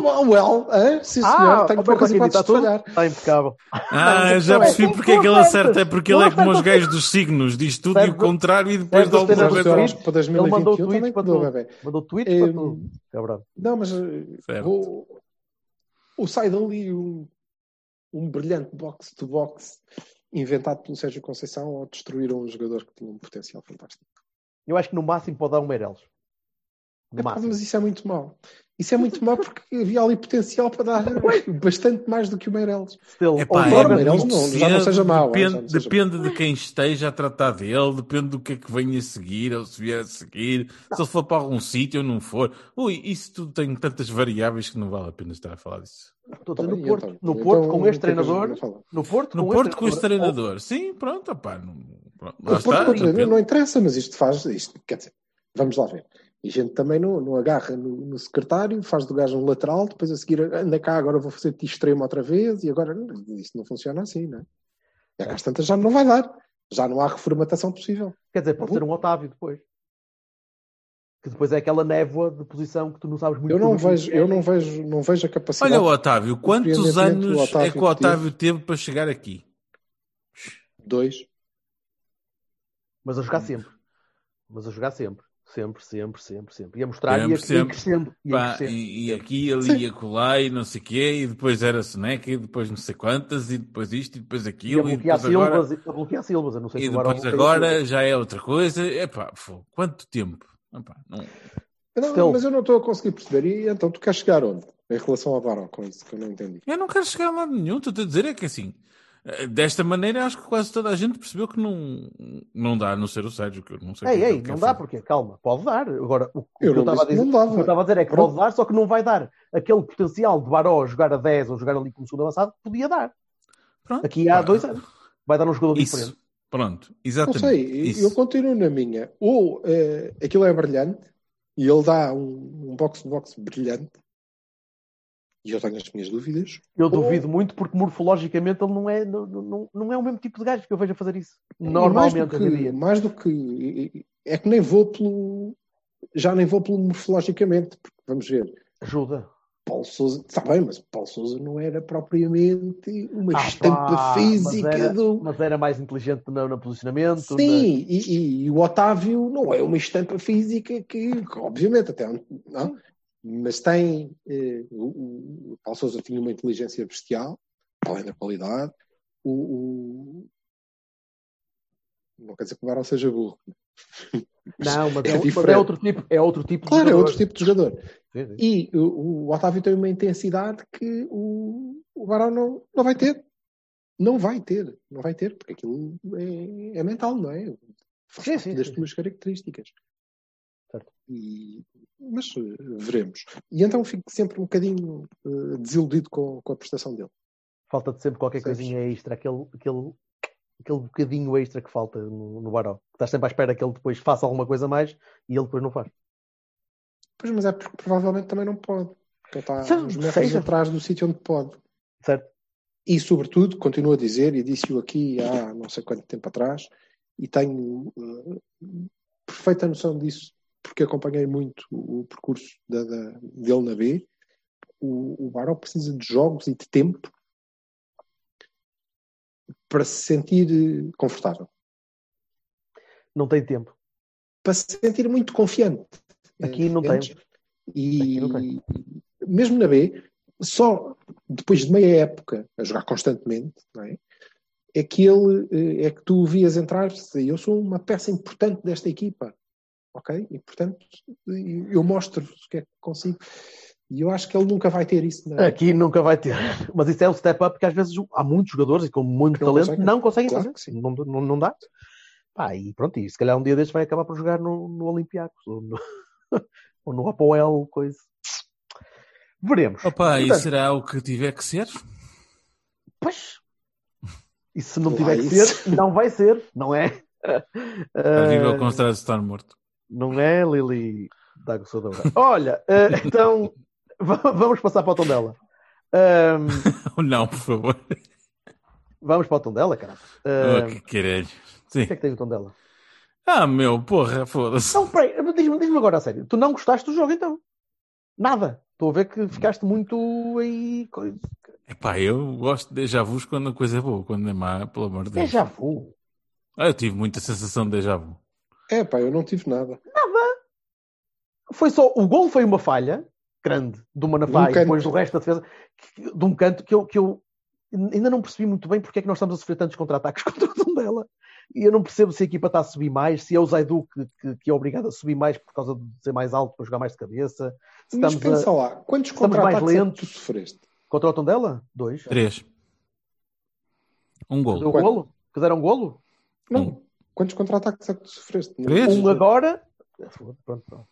Speaker 3: Well, hã? sim senhor,
Speaker 1: Ah,
Speaker 3: tenho
Speaker 1: o
Speaker 3: poucas hipóteses
Speaker 1: está
Speaker 3: de
Speaker 1: tudo?
Speaker 3: falhar.
Speaker 1: Está impecável.
Speaker 2: Ah,
Speaker 1: Não,
Speaker 2: já
Speaker 1: não é.
Speaker 2: percebi porque é que ele acerta, é porque ele é
Speaker 1: Não
Speaker 2: como os gajos dos signos, diz tudo e o contrário e depois dá
Speaker 3: acho que para
Speaker 1: Ele mandou
Speaker 3: 2021 também
Speaker 1: tweets para tudo. Mandou tweets para tudo. Cabrão.
Speaker 3: Não, mas eh, vou, o sai dali um, um brilhante box-to-box inventado pelo Sérgio Conceição ou destruíram um jogador que tinha um potencial fantástico.
Speaker 1: Eu acho que no máximo pode dar um. No
Speaker 3: Epá,
Speaker 1: máximo.
Speaker 3: mas isso é muito mau. Isso é muito mau porque havia ali potencial para dar bastante mais do que o.
Speaker 1: Still,
Speaker 2: Epá,
Speaker 1: ou
Speaker 2: é
Speaker 3: Meireles
Speaker 2: muito
Speaker 3: não, já não
Speaker 2: cedo,
Speaker 3: seja mau,
Speaker 2: Depende,
Speaker 3: não seja
Speaker 2: depende de quem esteja a tratar dele, depende do que é que venha a seguir, ou se vier a seguir, se ele for para algum sítio ou não for. Ui, isso tudo tem tantas variáveis que não vale a pena estar a falar disso.
Speaker 1: Estou a dizer,
Speaker 3: bem,
Speaker 1: no Porto,
Speaker 3: então,
Speaker 1: no
Speaker 3: então,
Speaker 1: Porto com
Speaker 3: o que é
Speaker 1: este
Speaker 3: gente
Speaker 1: treinador, no Porto
Speaker 2: No
Speaker 1: com
Speaker 2: Porto com este
Speaker 1: treinador,
Speaker 2: treinador, sim, pronto, opá, não, pronto,
Speaker 3: O Porto
Speaker 2: está,
Speaker 3: com o não interessa, mas isto faz, isto, quer dizer, vamos lá ver. E a gente também não, não agarra no, no secretário, faz do gajo um lateral, depois a seguir anda cá, agora vou fazer-te extremo outra vez, e agora isto não funciona assim, não é? E às tantas já não vai dar. Já não há reformatação possível.
Speaker 1: Quer dizer, pode ser um Otávio depois. Que depois é aquela névoa de posição que tu não sabes muito
Speaker 3: Eu não vejo,
Speaker 1: é.
Speaker 3: eu não vejo, não vejo a capacidade.
Speaker 2: Olha o Otávio, quantos anos
Speaker 3: o Otávio
Speaker 2: é que o Otávio teve para chegar aqui?
Speaker 3: Dois.
Speaker 1: Mas a jogar sempre. Mas a jogar sempre. Sempre, sempre, sempre, sempre. E a mostrar
Speaker 2: Sempre,
Speaker 1: e a,
Speaker 2: sempre.
Speaker 1: e crescendo. E a
Speaker 2: Pá,
Speaker 1: crescendo.
Speaker 2: e, e aqui, ali, e acolá, e não sei o quê, e depois era Soneca, e depois não sei quantas, e depois isto, e depois aquilo, e depois agora,
Speaker 1: a bloquear Silvas. Não sei
Speaker 2: e
Speaker 1: se
Speaker 2: depois
Speaker 1: bloqueia
Speaker 2: agora já é outra coisa. Epá, fogo, quanto tempo? Epá, não...
Speaker 3: Não, mas eu não estou a conseguir perceber. E então tu queres chegar onde? Em relação ao Barão, com isso que eu não entendi.
Speaker 2: Eu não quero chegar a lado nenhum, estou a dizer é que assim, desta maneira acho que quase toda a gente percebeu que não, não dá a não ser o Sérgio, que eu não sei
Speaker 1: Ei,
Speaker 2: é
Speaker 1: ei, não dá porque, calma, pode dar. Agora, o, o que
Speaker 3: Eu
Speaker 1: eu
Speaker 3: não
Speaker 1: estava a dizer,
Speaker 3: não dava.
Speaker 1: o que eu estava a dizer é que pode dar, só que não vai dar aquele potencial de Baró jogar a 10 ou jogar ali como segundo avançado podia dar.
Speaker 2: Pronto,
Speaker 1: Aqui há dois anos. Vai dar um jogador
Speaker 2: Isso,
Speaker 1: diferente.
Speaker 2: pronto,
Speaker 3: Não
Speaker 2: exatamente.
Speaker 3: sei,
Speaker 2: isso.
Speaker 3: eu continuo na minha. Ou eh, aquilo é brilhante e ele dá um, um box-to-box brilhante. E eu tenho as minhas dúvidas.
Speaker 1: Eu duvido muito porque morfologicamente ele não é, não, não, não é o mesmo tipo de gajo que eu vejo a fazer isso.
Speaker 3: E mais
Speaker 1: Normalmente,
Speaker 3: do que, mais do que. É que nem vou pelo. Já nem vou pelo morfologicamente, porque vamos ver.
Speaker 1: Ajuda.
Speaker 3: Paulo Souza, está bem, mas Paulo Souza não era propriamente uma
Speaker 1: Ah,
Speaker 3: estampa
Speaker 1: pá,
Speaker 3: física
Speaker 1: mas era,
Speaker 3: do.
Speaker 1: mas era mais inteligente no, no posicionamento.
Speaker 3: Sim, e, e- e o Otávio não é uma estampa física que, que, obviamente, até não, mas tem. eh, o, o Paulo Souza tinha uma inteligência bestial, além da qualidade. O, o- não quer dizer que o Barão seja burro.
Speaker 1: Não, mas
Speaker 3: É
Speaker 1: é, mas é outro tipo, é outro tipo de
Speaker 3: Claro, é
Speaker 1: jogador.
Speaker 3: outro tipo de jogador.
Speaker 1: Sim, sim.
Speaker 3: E o, o Otávio tem uma intensidade que o, o Barão não, não vai ter. Não vai ter. Não vai ter, porque aquilo é, é mental, não é? Faz
Speaker 1: Sim, sim,
Speaker 3: das tuas características.
Speaker 1: Certo.
Speaker 3: E, mas eh, veremos. E então fico sempre um bocadinho eh, desiludido com, com a prestação dele.
Speaker 1: Falta-te sempre qualquer
Speaker 3: Sabes?
Speaker 1: coisinha extra, aquele, aquele, aquele bocadinho extra que falta no, no Baró. Estás sempre à espera que ele depois faça alguma coisa mais e ele depois não faz.
Speaker 3: Pois, mas é porque provavelmente também não pode. Porque ele está
Speaker 1: Sim,
Speaker 3: uns metros
Speaker 1: seja.
Speaker 3: atrás do sítio onde pode.
Speaker 1: Certo?
Speaker 3: E, sobretudo, continuo a dizer, e disse-o aqui há não sei quanto tempo atrás, e tenho eh, perfeita noção disso, porque acompanhei muito o, percurso da, da- dele na B. O, o Baró precisa de jogos e de tempo para se sentir eh, confortável,
Speaker 1: Não tem tempo.
Speaker 3: para se sentir muito confiante.
Speaker 1: Aqui não
Speaker 3: Entendes?
Speaker 1: tem.
Speaker 3: E
Speaker 1: não tem.
Speaker 3: mesmo na B, só depois de meia época a jogar constantemente, não é? É que ele eh, é que tu o vias entrar e eu sou uma peça importante desta equipa, ok? E portanto eu mostro o que é que consigo. E eu acho que ele nunca vai ter isso. Na...
Speaker 1: Aqui nunca vai ter. Mas isso é o step up que às vezes há muitos jogadores e com muito
Speaker 3: não
Speaker 1: talento
Speaker 3: conseguem.
Speaker 1: não conseguem
Speaker 3: Claro
Speaker 1: fazer. Não, não, não dá. Pá, e pronto, e se calhar um dia destes vai acabar por jogar no, no Olympiacos ou no, ou no Apoel, coisa. Veremos.
Speaker 2: Opa, e
Speaker 1: Portanto,
Speaker 2: será o que tiver que ser?
Speaker 1: Pois. E se não
Speaker 3: Lá
Speaker 1: tiver que
Speaker 3: isso.
Speaker 1: ser, não vai ser, não é?
Speaker 2: A viva
Speaker 1: Ah,
Speaker 2: com estrada de estar morto.
Speaker 1: Não é, Lili da Aguçadora? Olha, eh, então va- vamos passar para o tom dela. Ahm,
Speaker 2: Não, por favor.
Speaker 1: vamos para o tom dela, cara.
Speaker 2: Oh, que caralho. Sim.
Speaker 1: o que é que tem o tom dela?
Speaker 2: Ah, meu, porra, foda-se.
Speaker 1: Não, peraí, diz-me diz agora a sério. Tu não gostaste do jogo então? Nada. Estou a ver que ficaste muito aí.
Speaker 2: Epá, eu gosto de déjà vus quando a coisa é boa, quando é má, pelo amor de Deus.
Speaker 1: já vou.
Speaker 2: Ah, eu tive muita sensação de déjà vu.
Speaker 3: É, pá, eu não tive nada.
Speaker 1: Foi só. O gol foi uma falha grande do Manafá
Speaker 3: De um
Speaker 1: e depois do resto da defesa, que- de um canto que eu, que eu ainda não percebi muito bem porque é que nós estamos a sofrer tantos contra-ataques contra o Tondela. E eu não percebo se a equipa está a subir mais, se é o Zaidu que, que, que é obrigado a subir mais por causa de ser mais alto para jogar mais de cabeça. Se
Speaker 3: Mas
Speaker 1: estamos
Speaker 3: pensa
Speaker 1: a...
Speaker 3: lá, quantos contra-ataques é tu sofreste?
Speaker 1: Contra o Tondela? Dois.
Speaker 2: Três. Um
Speaker 1: Deu
Speaker 2: gol.
Speaker 3: Quanto?
Speaker 1: golo? Que deram golo?
Speaker 3: Não.
Speaker 2: Um.
Speaker 3: Quantos contra-ataques é que tu sofreste?
Speaker 2: Três?
Speaker 1: Um agora. Pronto, pronto.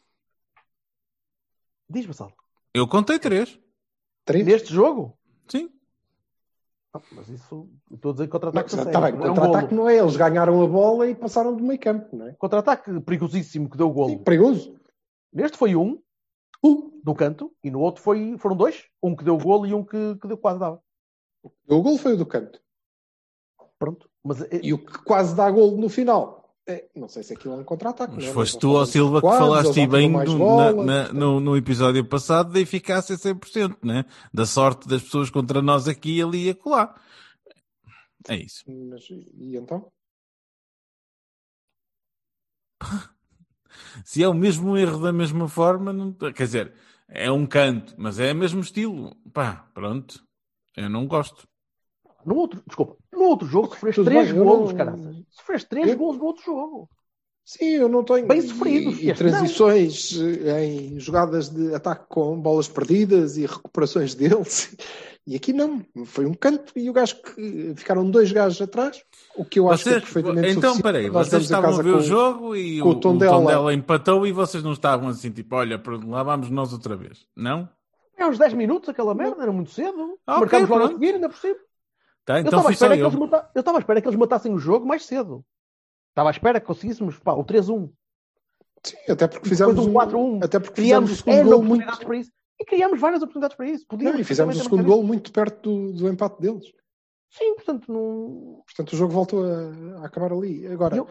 Speaker 1: Diz, Bassal.
Speaker 2: Eu contei três.
Speaker 3: Três?
Speaker 1: Neste jogo?
Speaker 2: Sim.
Speaker 1: Ah, mas isso. Estou a dizer contra-ataque.
Speaker 3: Está bem,
Speaker 1: que deram
Speaker 3: contra-ataque
Speaker 1: golo.
Speaker 3: não é. Eles ganharam a bola e passaram do meio campo, não é?
Speaker 1: Contra-ataque perigosíssimo que deu
Speaker 3: Sim,
Speaker 1: golo.
Speaker 3: perigoso.
Speaker 1: Neste foi um,
Speaker 3: Um.
Speaker 1: do canto, e no outro foi, foram dois. Um que deu golo e um que, que deu quase dava.
Speaker 3: O gol foi o do canto.
Speaker 1: Pronto. Mas eh,
Speaker 3: E o que quase dá golo no final. É, não sei se aquilo é um contra-ataque.
Speaker 2: Mas
Speaker 3: não é?
Speaker 2: foste tu, ó Silva, que
Speaker 3: quase,
Speaker 2: falaste bem do-
Speaker 3: bola,
Speaker 2: na- na-
Speaker 3: portanto,
Speaker 2: no, no episódio passado da eficácia 100%, né? Da sorte das pessoas contra nós aqui, ali e acolá. É isso.
Speaker 3: Mas, e então?
Speaker 2: Se é o mesmo erro da mesma forma, não... quer dizer, é um canto, mas é o mesmo estilo. Pá, pronto. Eu não gosto.
Speaker 1: No outro, desculpa, no outro jogo sofreste três
Speaker 3: bem,
Speaker 1: golos,
Speaker 3: não-
Speaker 1: caraças. Sofreste três
Speaker 3: Eu-
Speaker 1: golos no outro jogo.
Speaker 3: Sim, eu não tenho.
Speaker 1: Bem sofridos,
Speaker 3: E, e
Speaker 1: este não.
Speaker 3: transições eh, em jogadas de ataque com bolas perdidas e recuperações deles. E aqui não. Foi um canto e o gajo que ficaram dois gajos atrás. O que eu acho que é
Speaker 2: Vocês-
Speaker 3: perfeitamente
Speaker 2: então, peraí, vocês estavam a ver
Speaker 3: com-
Speaker 2: o jogo e o,
Speaker 3: o
Speaker 2: o
Speaker 3: Tondela.
Speaker 2: Tondela empatou e vocês não estavam assim, tipo, olha, lá vamos nós outra vez. Não?
Speaker 1: É uns 10 minutos aquela merda, era muito cedo.
Speaker 2: Ah,
Speaker 1: Marcámos logo a seguir, ainda por cima.
Speaker 2: Tá,
Speaker 1: eu
Speaker 2: então
Speaker 1: estava à espera que
Speaker 2: eu.
Speaker 1: mata- eu à espera que eles matassem o jogo mais cedo. Estava à espera que conseguíssemos pá, o 3-1.
Speaker 3: Sim, até porque fizemos
Speaker 1: um
Speaker 3: um,
Speaker 1: 4-1.
Speaker 3: até porque fizemos o segundo
Speaker 1: N
Speaker 3: gol muito
Speaker 1: oportunidades para isso. E criámos várias oportunidades para isso.
Speaker 3: não,
Speaker 1: Podíamos
Speaker 3: e fizemos o segundo gol muito perto do, do empate deles.
Speaker 1: Sim, portanto, não.
Speaker 3: Portanto, o jogo voltou a, a acabar ali. Agora,
Speaker 1: Eu-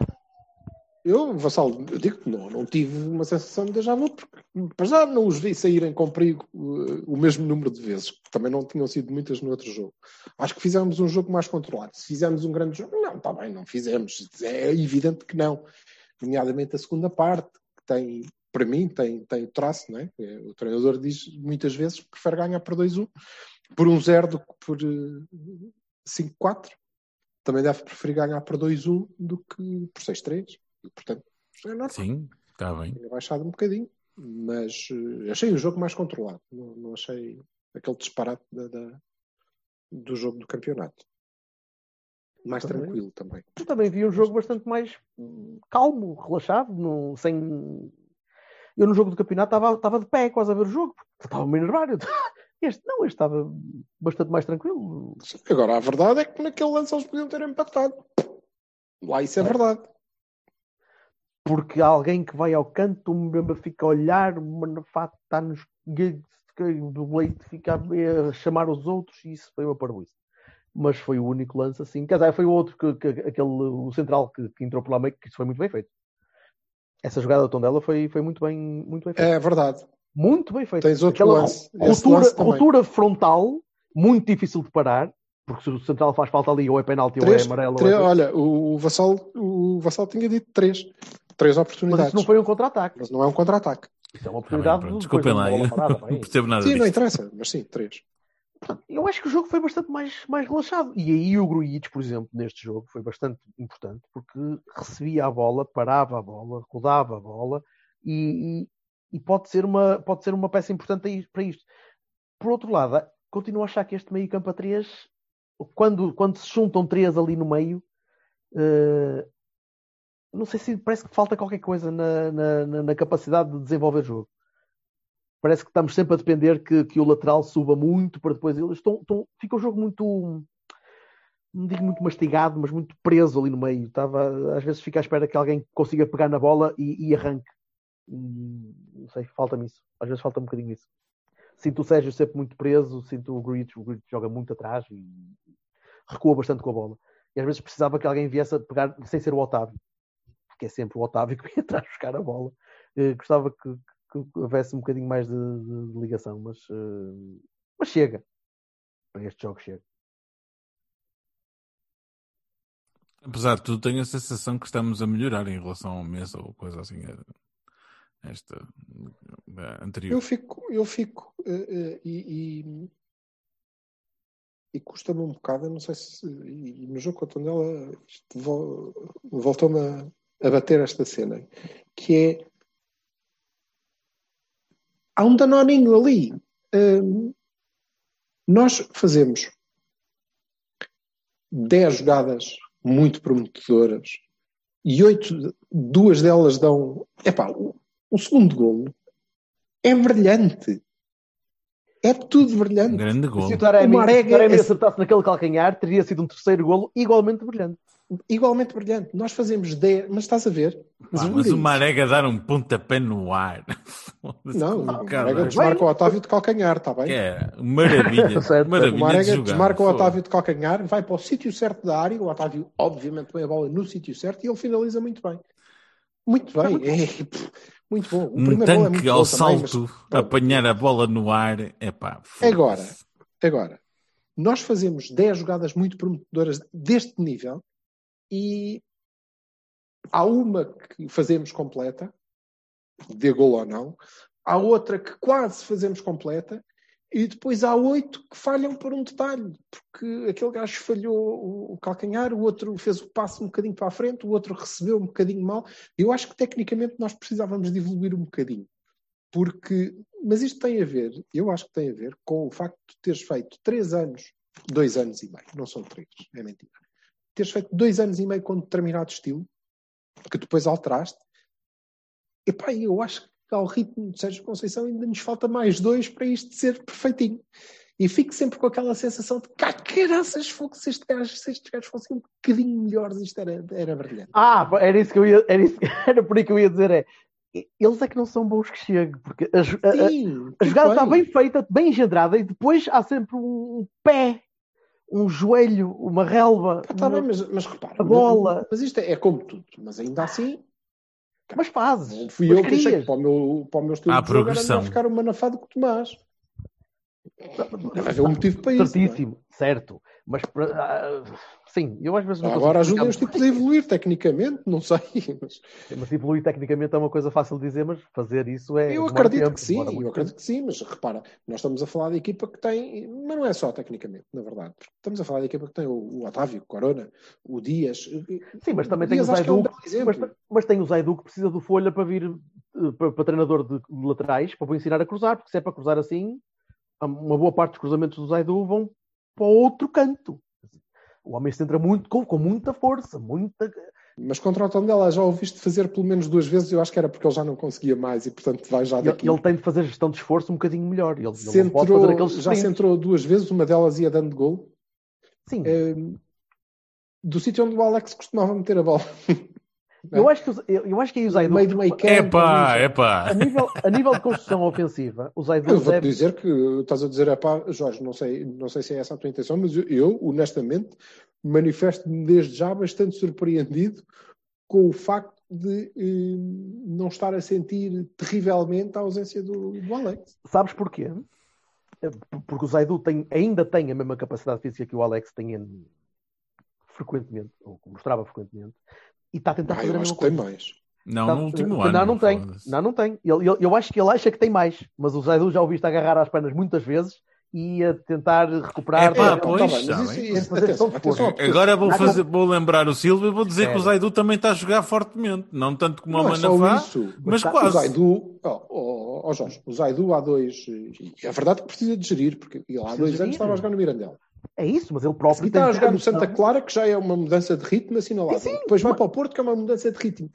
Speaker 3: eu, Vassal, eu digo que não, não tive uma sensação de déjà vu, porque para já não os vi saírem com perigo uh, o mesmo número de vezes, que também não tinham sido muitas no outro jogo. Acho que fizemos um jogo mais controlado. Se fizemos um grande jogo, não, está bem, não fizemos. É evidente que não. Nomeadamente a segunda parte, que tem, para mim, tem, tem o traço, não é? É, O treinador diz muitas vezes que prefere ganhar por 2-1, por 1-0 do que por uh, 5-4 também deve preferir ganhar por 2-1 do que por 6-3. Portanto, é normal.
Speaker 2: Sim, está bem.
Speaker 3: Tinha baixado um bocadinho, mas eh, achei o jogo mais controlado. Não, não achei aquele disparate da- da- do jogo do campeonato. Mais
Speaker 1: Também.
Speaker 3: tranquilo também.
Speaker 1: Eu também vi um jogo bastante mais hum, calmo, relaxado, não, sem. Eu no jogo do campeonato estava, estava de pé quase a ver o jogo, porque estava a me enervar. Eu- Este não, este estava bastante mais tranquilo.
Speaker 3: Agora, a verdade é que naquele lance eles podiam ter empatado. Lá isso é verdade.
Speaker 1: Porque alguém que vai ao canto, o Mbemba fica a olhar, o Manafá está nos do leite, fica a, chamar os outros, e isso foi uma parvoíce. Mas foi o único lance assim. Quer dizer, foi o outro, que, que- aquele, o central que, que entrou pela meio, que isso foi muito bem feito. Essa jogada do Tondela foi, foi muito bem, muito bem feita.
Speaker 3: É verdade.
Speaker 1: Muito bem feito.
Speaker 3: Tens outro
Speaker 1: Aquela
Speaker 3: lance.
Speaker 1: Ruptura frontal, muito difícil de parar, porque se o central faz falta ali, ou é penalti, ou é
Speaker 3: Três,
Speaker 1: amarelo.
Speaker 3: três-
Speaker 1: ou é...
Speaker 3: olha, o, o Vassal, o Vassal tinha dito três. Três
Speaker 1: Mas
Speaker 3: oportunidades.
Speaker 1: isso não foi um contra-ataque.
Speaker 3: Mas não é um contra-ataque.
Speaker 1: Isso é uma
Speaker 2: bem,
Speaker 1: oportunidade.
Speaker 2: pronto.
Speaker 1: de-
Speaker 2: Desculpem lá, eu
Speaker 1: parada,
Speaker 2: não
Speaker 1: bem.
Speaker 2: percebo nada
Speaker 3: Sim, não interessa, mas sim, três.
Speaker 1: Portanto, eu acho que o jogo foi bastante mais, mais relaxado. E aí o Grujic, por exemplo, neste jogo foi bastante importante porque recebia a bola, parava a bola, rodava a bola e, e pode ser uma, pode ser uma peça importante para isto. Por outro lado, continuo a achar que este meio campo a três, quando, quando se juntam três ali no meio, eh, não sei se parece que falta qualquer coisa na, na- na- capacidade de desenvolver jogo. Parece que estamos sempre a depender que, que o lateral suba muito para depois. Eles estão, estão- fica o jogo muito, não digo muito mastigado, mas muito preso ali no meio. Estava, às vezes fica à espera que alguém consiga pegar na bola e, e arranque. E, não sei, falta-me isso. Às vezes falta um bocadinho isso. Sinto o Sérgio sempre muito preso, sinto o Grit, o joga muito atrás e recua bastante com a bola. E às vezes precisava que alguém viesse a pegar, sem ser o Otávio, porque é sempre o Otávio que vem atrás buscar a bola. Eh, gostava que, que houvesse um bocadinho mais de, de- de ligação, mas, eh, mas chega. Para este jogo chega.
Speaker 2: Apesar de tudo, tenho a sensação que estamos a melhorar em relação ao mês ou coisa assim. a- Esta a anterior.
Speaker 3: Eu fico, eu fico eh, eh, e, e, e custa-me um bocado, não sei se e, e no jogo com a Tondela vol- voltou-me a, a bater esta cena, que é há um danoninho ali. Hum, nós fazemos 10 jogadas muito prometedoras e oito, duas delas dão. Epá, o, o segundo golo é brilhante. É tudo
Speaker 2: Um
Speaker 3: brilhante.
Speaker 2: grande
Speaker 1: E
Speaker 2: gol.
Speaker 1: se o Taremi,
Speaker 3: O Marega
Speaker 1: se o Taremi
Speaker 3: é-
Speaker 1: acertasse naquele calcanhar, teria sido um terceiro golo igualmente brilhante.
Speaker 3: Igualmente brilhante. Nós fazemos 10, mas estás a ver?
Speaker 2: Pá,
Speaker 3: Jura
Speaker 2: mas o. Marega dar um pontapé no ar.
Speaker 3: Não, o Marega desmarca o Otávio de calcanhar, está bem?
Speaker 2: É maravilha.
Speaker 1: Certo.
Speaker 3: O
Speaker 2: maravilha de
Speaker 3: Marega
Speaker 2: jogar.
Speaker 3: desmarca o. Otávio de calcanhar, vai para o sítio certo da área, o Otávio obviamente põe a bola no sítio certo e ele finaliza muito bem. Muito bem, é, pff, muito bom. O
Speaker 2: Um
Speaker 3: é
Speaker 2: tanque
Speaker 3: muito
Speaker 2: ao
Speaker 3: bom também, mas
Speaker 2: salto,
Speaker 3: pronto.
Speaker 2: apanhar a bola no ar. É pá.
Speaker 3: Agora, agora, nós fazemos 10 jogadas muito prometedoras deste nível e há uma que fazemos completa, de gol ou não, há outra que quase fazemos completa e depois há oito que falham por um detalhe, porque aquele gajo falhou o- calcanhar, o outro fez o passo um bocadinho para a frente, o outro recebeu um bocadinho mal. Eu acho que tecnicamente nós precisávamos de evoluir um bocadinho. Porque, mas isto tem a ver, eu acho que tem a ver com o facto de teres feito três anos, dois anos e meio, não são três, é mentira. Teres feito dois anos e meio com determinado estilo, que depois alteraste. Epá, eu acho que ao ritmo de Sérgio Conceição ainda nos falta mais dois para isto ser perfeitinho. E fico sempre com aquela sensação de cá, caraças, fogo, se, este gajo, se estes gajos fossem um bocadinho melhores, isto era, era brilhante.
Speaker 1: Ah, era isso que eu ia, era, isso, era por aí que eu ia dizer, é eles é que não são bons que chegue, porque a, a- a-
Speaker 3: Sim,
Speaker 1: a jogada está bem feita, bem engendrada, e depois há sempre um pé, um joelho, uma relva,
Speaker 3: tá
Speaker 1: uma-
Speaker 3: bem, mas, mas repara,
Speaker 1: A bola.
Speaker 3: Mas, mas isto é, é como tudo, mas ainda assim,
Speaker 1: mas fazes.
Speaker 3: fui
Speaker 1: mas
Speaker 3: eu que achei que para o meu, para o meu estilo
Speaker 2: Há
Speaker 3: de jogo era
Speaker 2: progressão.
Speaker 3: ficar o manafado que o Tomás. Deve haver um motivo para isso. é?
Speaker 1: Certíssimo, certo. Mas ah, sim, eu às vezes não
Speaker 3: Agora ajudem os tipos a evoluir tecnicamente, não sei. Mas.
Speaker 1: Mas evoluir tecnicamente é uma coisa fácil de dizer, mas fazer isso é.
Speaker 3: eu acredito
Speaker 1: tempo,
Speaker 3: que sim, eu
Speaker 1: muito
Speaker 3: acredito que sim, mas repara, nós estamos a falar de equipa que tem, mas não é só tecnicamente, na verdade. Estamos a falar de equipa que tem o, o Otávio, o Corona, o Dias.
Speaker 1: Sim, mas também
Speaker 3: o
Speaker 1: tem o
Speaker 3: Dias que é um
Speaker 1: Zaidu,
Speaker 3: belo exemplo.
Speaker 1: mas, mas tem o Zaidu que precisa do Folha para vir eh, para, para treinador de, de laterais, para vou ensinar a cruzar, porque se é para cruzar assim, uma boa parte dos cruzamentos do Zaidu vão para o outro canto. O homem se entra muito, com, com muita força, muita.
Speaker 3: Mas contra o Tondela já ouviste fazer pelo menos duas vezes, eu acho que era porque ele já não conseguia mais e portanto vai já
Speaker 1: Ele,
Speaker 3: daqui.
Speaker 1: ele tem de fazer gestão de esforço um bocadinho melhor. Ele, ele
Speaker 3: Se
Speaker 1: não pode fazer aqueles
Speaker 3: já
Speaker 1: sprints.
Speaker 3: se entrou duas vezes, uma delas ia dando gol.
Speaker 1: Sim,
Speaker 3: Ehm, do sítio onde o Alex costumava meter a bola.
Speaker 1: eu, acho que, eu, eu acho que aí o Zaidu.
Speaker 3: meio do meio campo.
Speaker 2: Epá.
Speaker 1: A nível, a nível de construção ofensiva, o Zaidu
Speaker 3: Eu vou-te
Speaker 1: deve.
Speaker 3: dizer que estás a dizer, epá, Jorge, não sei, não sei se é essa a tua intenção, mas eu, eu, honestamente, manifesto-me desde já bastante surpreendido com o facto de eh, não estar a sentir terrivelmente a ausência do, do Alex.
Speaker 1: Sabes porquê? Eh, Porque o Zaidu tem, ainda tem a mesma capacidade física que o Alex tem frequentemente, ou que mostrava frequentemente, e está a tentar
Speaker 3: Ah,
Speaker 1: fazer
Speaker 3: eu
Speaker 1: a mesma
Speaker 3: que tem
Speaker 1: coisa.
Speaker 3: mais.
Speaker 2: Não,
Speaker 1: Tá-
Speaker 2: no último
Speaker 1: não,
Speaker 2: ano.
Speaker 1: não tem.
Speaker 2: foda-se.
Speaker 1: Não, não tem. Ele, ele- eu acho que ele acha que tem mais, mas o Zaidu já o viste agarrar às pernas muitas vezes e a tentar recuperar.
Speaker 2: É pá, pois,
Speaker 3: tá bem, mas isso, isso, atenção, atenção,
Speaker 1: forte.
Speaker 2: Agora vou,
Speaker 1: Não,
Speaker 2: fazer, vou lembrar o Silva e vou dizer que o. Zaidu também está a jogar fortemente. Não tanto como
Speaker 3: Não
Speaker 2: o
Speaker 3: é
Speaker 2: Manafá,
Speaker 3: isso.
Speaker 2: mas
Speaker 1: tá-
Speaker 3: O
Speaker 2: quase.
Speaker 3: Zaidu, ó ó, ó, Jorge, o Zaidu há dois. E é verdade que precisa de gerir, porque ele há
Speaker 1: Precisa
Speaker 3: dois
Speaker 1: gerir.
Speaker 3: anos estava a jogar no Mirandela.
Speaker 1: É isso, mas ele
Speaker 3: E
Speaker 1: próprio
Speaker 3: está a jogar no. Santa Clara, que já é uma mudança de ritmo assinalada.
Speaker 1: Sim, sim.
Speaker 3: Depois vai para o Porto, que é uma mudança de ritmo.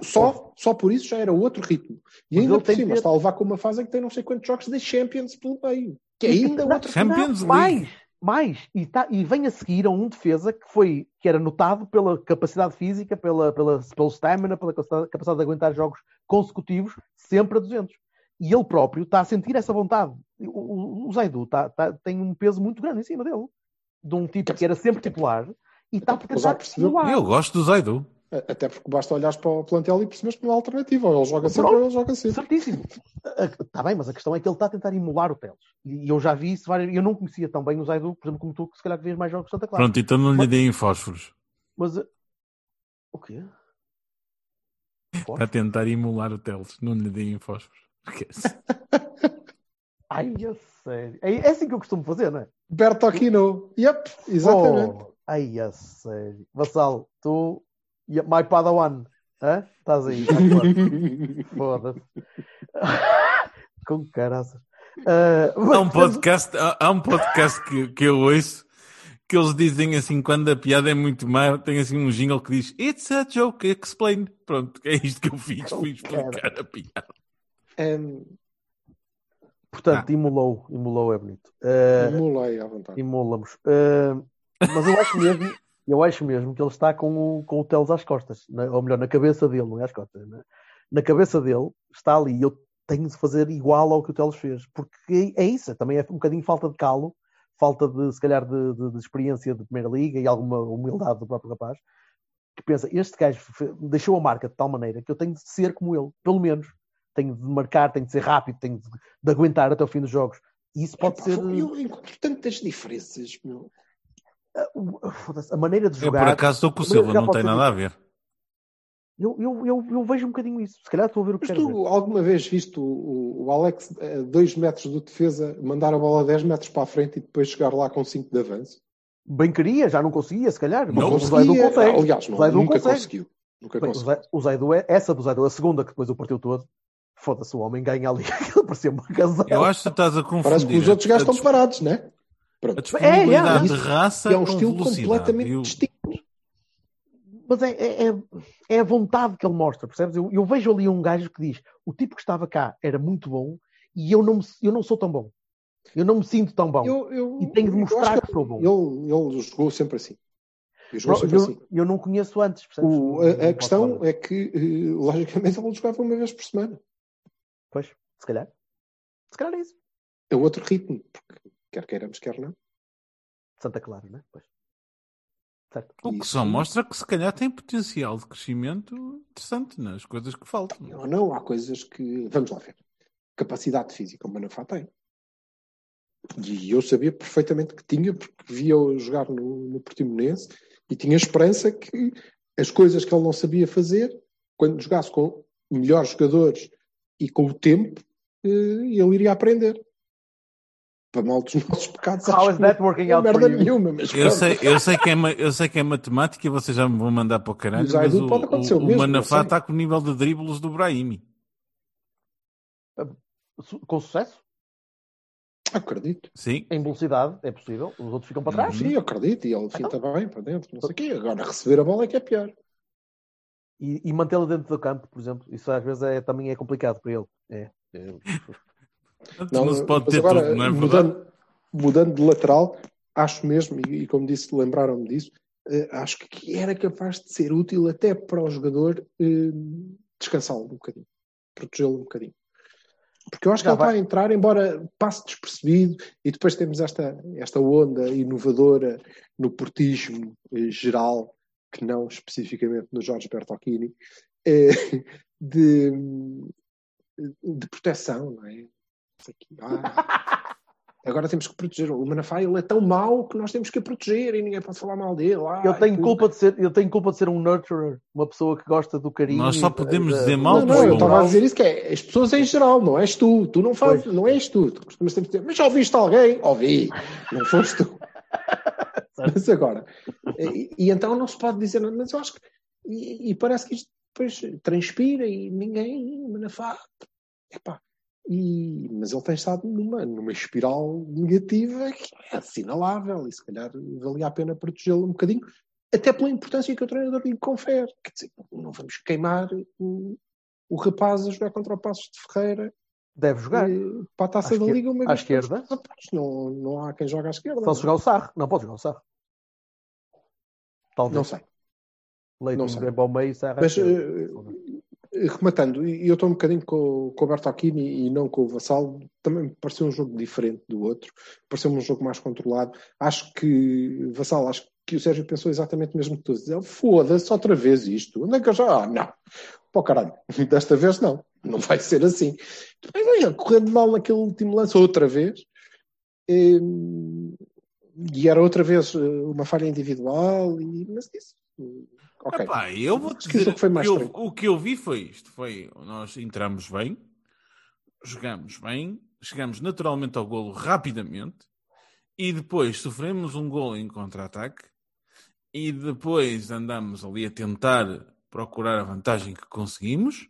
Speaker 3: Só, só por isso já era outro ritmo. E
Speaker 1: Mas
Speaker 3: ainda
Speaker 1: ele
Speaker 3: por cima
Speaker 1: ter-
Speaker 3: está a levar com uma fase em que tem não sei quantos jogos de Champions pelo meio. Que é ainda
Speaker 1: Não,
Speaker 3: outro
Speaker 2: Champions
Speaker 1: não. Mais, mais. E, tá, e vem a seguir a um defesa que foi que era notado pela capacidade física, pela, pela, pelo stamina, pela capacidade, capacidade de aguentar jogos consecutivos, sempre a 200. E ele próprio está a sentir essa vontade. O, o, o Zaidu tá, tá- tem um peso muito grande em cima dele. De um tipo que era sempre titular e está
Speaker 3: porque já
Speaker 1: tentar simular.
Speaker 2: Eu gosto do Zaidu.
Speaker 3: Até porque basta olhares para o plantel e percebes que não há alternativa. Ou ele joga sempre
Speaker 1: Pronto.
Speaker 3: ou ele joga sempre.
Speaker 1: Certíssimo. Está bem, mas a questão é que ele está a tentar emular o Teles. E eu já vi isso várias Eu não conhecia tão bem o Zaidu, por exemplo, como tu, que se calhar que vês mais jogos de Santa Clara.
Speaker 2: Pronto, então não lhe
Speaker 1: Mas-
Speaker 2: deem fósforos.
Speaker 1: Mas. uh, O quê?
Speaker 2: A tentar emular o Teles. Não lhe deem fósforos. Esquece.
Speaker 1: Ai, a sério. É, é assim que eu costumo fazer, não é?
Speaker 3: Bertocchino. Yep, exatamente.
Speaker 1: Oh, ai, a sério. Vassal, tu. My Padawan. Hã? Estás aí. Foda-se. Com caraças. Ah,
Speaker 2: Há um
Speaker 1: mas-
Speaker 2: podcast, há, há um podcast que, que eu ouço que eles dizem assim, quando a piada é muito má, tem assim um jingle que diz It's a joke, explain. Pronto, é isto que eu fiz, fui explicar a piada.
Speaker 3: Um,
Speaker 1: Portanto, imolou. Imolou é bonito. Ah,
Speaker 3: Emulei à vontade.
Speaker 1: Imolamos. Ah, mas eu acho mesmo, eu acho mesmo que ele está com o, com o Teles às costas, na- ou melhor, na cabeça dele, não é às costas, né? na cabeça dele está ali. Eu tenho de fazer igual ao que o Teles fez, porque é isso, também é um bocadinho falta de calo, falta de, se calhar, de, de- de experiência de Primeira Liga e alguma humildade do próprio rapaz, que pensa, este gajo deixou a marca de tal maneira que eu tenho de ser como ele, pelo menos. Tenho de marcar, tenho de ser rápido, tenho de, de aguentar até o fim dos jogos. E isso pode
Speaker 3: Epá,
Speaker 1: ser.
Speaker 3: Eu encontro tantas diferenças, meu.
Speaker 1: uh, foda-se, a maneira de
Speaker 2: Eu
Speaker 1: jogar.
Speaker 2: por acaso estou com o Silva, não tem
Speaker 1: ser
Speaker 2: nada a ver.
Speaker 1: Eu, eu, eu, eu vejo um bocadinho isso. Se calhar estou a ver o que
Speaker 3: Mas
Speaker 1: quero ver.
Speaker 3: tu alguma vez viste o, o, Alex a 2 metros do defesa mandar a bola 10 metros para a frente e depois chegar lá com 5 de avanço?
Speaker 1: Bem queria, já não conseguia, se calhar.
Speaker 2: Não
Speaker 1: Mas o Zaidu
Speaker 3: conseguia.
Speaker 1: consegue.
Speaker 3: Aliás, não, nunca
Speaker 1: consegue.
Speaker 3: conseguiu. Nunca
Speaker 1: Bem, o
Speaker 3: conseguiu.
Speaker 1: O Zaidu é essa do Zaidu, a segunda que depois o partiu todo. Foda-se, o homem ganha ali. Aquilo parecia uma gazela.
Speaker 2: Eu acho que tu estás a confundir.
Speaker 3: Parece que os outros gajos estão parados, né?
Speaker 2: a disponibilidade
Speaker 1: É, é,
Speaker 2: de raça
Speaker 3: é um
Speaker 2: com
Speaker 3: estilo
Speaker 2: velocidade.
Speaker 3: completamente
Speaker 2: Eu-
Speaker 3: distinto.
Speaker 1: Mas é, é, é- é a vontade que ele mostra, percebes? Eu, eu vejo ali um gajo que diz: o tipo que estava cá era muito bom e eu não, me- eu não sou tão bom. Eu não me sinto tão bom.
Speaker 3: Eu, eu,
Speaker 1: E tenho de
Speaker 3: eu
Speaker 1: mostrar
Speaker 3: acho
Speaker 1: que sou bom.
Speaker 3: Ele, ele jogou sempre assim. Jogou
Speaker 1: Bro,
Speaker 3: sempre
Speaker 1: eu,
Speaker 3: assim.
Speaker 1: eu não conheço antes, percebes?
Speaker 3: O- a, a questão
Speaker 1: falar.
Speaker 3: é que, eh, logicamente, ele jogava uma vez por semana.
Speaker 1: Pois, se calhar. Se calhar é isso.
Speaker 3: É outro ritmo, porque quer queiramos, quer não.
Speaker 1: Santa Clara, não é? Pois. Certo.
Speaker 2: O que só mostra que se calhar tem potencial de crescimento interessante nas coisas que faltam.
Speaker 3: Ou não, há coisas que. Vamos lá ver. Capacidade física o Manafá tem. E eu sabia perfeitamente que tinha, porque via-o jogar no, no Portimonense e tinha esperança que as coisas que ele não sabia fazer, quando jogasse com melhores jogadores e com o tempo, eh, ele iria aprender. Para mal dos nossos pecados,
Speaker 1: How is that working
Speaker 3: é
Speaker 1: out
Speaker 3: merda
Speaker 1: you?
Speaker 3: nenhuma. Mas
Speaker 2: Eu
Speaker 3: pronto.
Speaker 2: sei, eu, sei que é, eu sei que é matemática e vocês já me vão mandar para o caralho,
Speaker 3: O Zaidu
Speaker 2: mas o, o,
Speaker 3: o
Speaker 2: o
Speaker 3: mesmo,
Speaker 2: Manafá está com o nível de dribles do Brahimi.
Speaker 1: Su- Com sucesso,
Speaker 3: Acredito.
Speaker 2: Sim.
Speaker 1: em velocidade, é possível. Os outros ficam para
Speaker 2: Uhum.
Speaker 1: trás.
Speaker 3: Sim, eu acredito. E ele finta bem para dentro, não sei o quê. Agora, receber a bola é que é pior.
Speaker 1: E, e mantê-lo dentro do campo, por exemplo. Isso às vezes é, também é complicado para ele. É. é.
Speaker 2: Não, se pode ter
Speaker 3: agora,
Speaker 2: tudo, não é verdade?
Speaker 3: mudando, mudando de lateral, acho mesmo, e, e como disse, lembraram-me disso, eh, acho que era capaz de ser útil até para o jogador eh, descansá-lo um bocadinho, protegê-lo um bocadinho. Porque eu acho
Speaker 1: Já
Speaker 3: que ele
Speaker 1: vai.
Speaker 3: está a entrar, embora passe despercebido, e depois temos esta, esta onda inovadora no portismo eh, geral, que não especificamente no Jorge Bertocchini, eh, de, de proteção, não é? Aqui, ah, Agora temos que proteger. O Manafá ele é tão mau que nós temos que o proteger e ninguém pode falar mal dele.
Speaker 1: Eu
Speaker 3: Ai,
Speaker 1: tenho, culpa de ser, eu tenho culpa de ser um nurturer, uma pessoa que gosta do carinho.
Speaker 2: Nós só podemos
Speaker 1: da-
Speaker 2: dizer mal
Speaker 3: Não,
Speaker 2: do
Speaker 3: não, eu estava a dizer isso que é as pessoas em geral, não és tu. Tu não fazes,
Speaker 1: Pois.
Speaker 3: não és tu. Tu costumas sempre dizer, mas já ouviste alguém? Ouvi, não foste tu. mas agora, e, e então não se pode dizer mas eu acho que e, e parece que isto depois transpira e ninguém Manafá. Epá, e, mas ele tem estado numa, numa espiral negativa que é assinalável e se calhar valia a pena protegê-lo um bocadinho, até pela importância que o treinador lhe confere. Quer dizer, não vamos queimar o, o rapaz a jogar contra o Passos de Ferreira
Speaker 1: Deve jogar.
Speaker 3: eh, para a taça
Speaker 1: À
Speaker 3: da
Speaker 1: esquerda-
Speaker 3: Liga uma
Speaker 1: à esquerda?
Speaker 3: Não, não há quem jogue à esquerda.
Speaker 1: Só se jogar o Sarro. Não pode jogar o Sarro. Talvez.
Speaker 3: Não sei.
Speaker 1: Leite
Speaker 3: não
Speaker 1: um
Speaker 3: sei.
Speaker 1: bem para o meio e Sarro à
Speaker 3: Mas eh, rematando, e eu estou um bocadinho com, com o Bertocchini e não com o Vassal, também me pareceu um jogo diferente do outro, pareceu-me um jogo mais controlado. Acho que, Vassal, acho que o Sérgio pensou exatamente o mesmo que tu. Dizer, Foda-se outra vez isto. Onde é que eu já. Ah, não. Pô, caralho. Desta vez não. Não vai ser assim. Depois, correndo mal naquele último lance outra vez. E, e era outra vez eh, uma falha individual. E, mas isso. Ok.
Speaker 2: Epá, eu vou te
Speaker 3: que o
Speaker 2: dizer,
Speaker 3: jogo foi mais
Speaker 2: que eu, o que eu vi foi isto: foi nós entramos bem, jogamos bem, chegamos naturalmente ao golo rapidamente e depois sofremos um golo em contra-ataque e depois andamos ali a tentar procurar a vantagem que conseguimos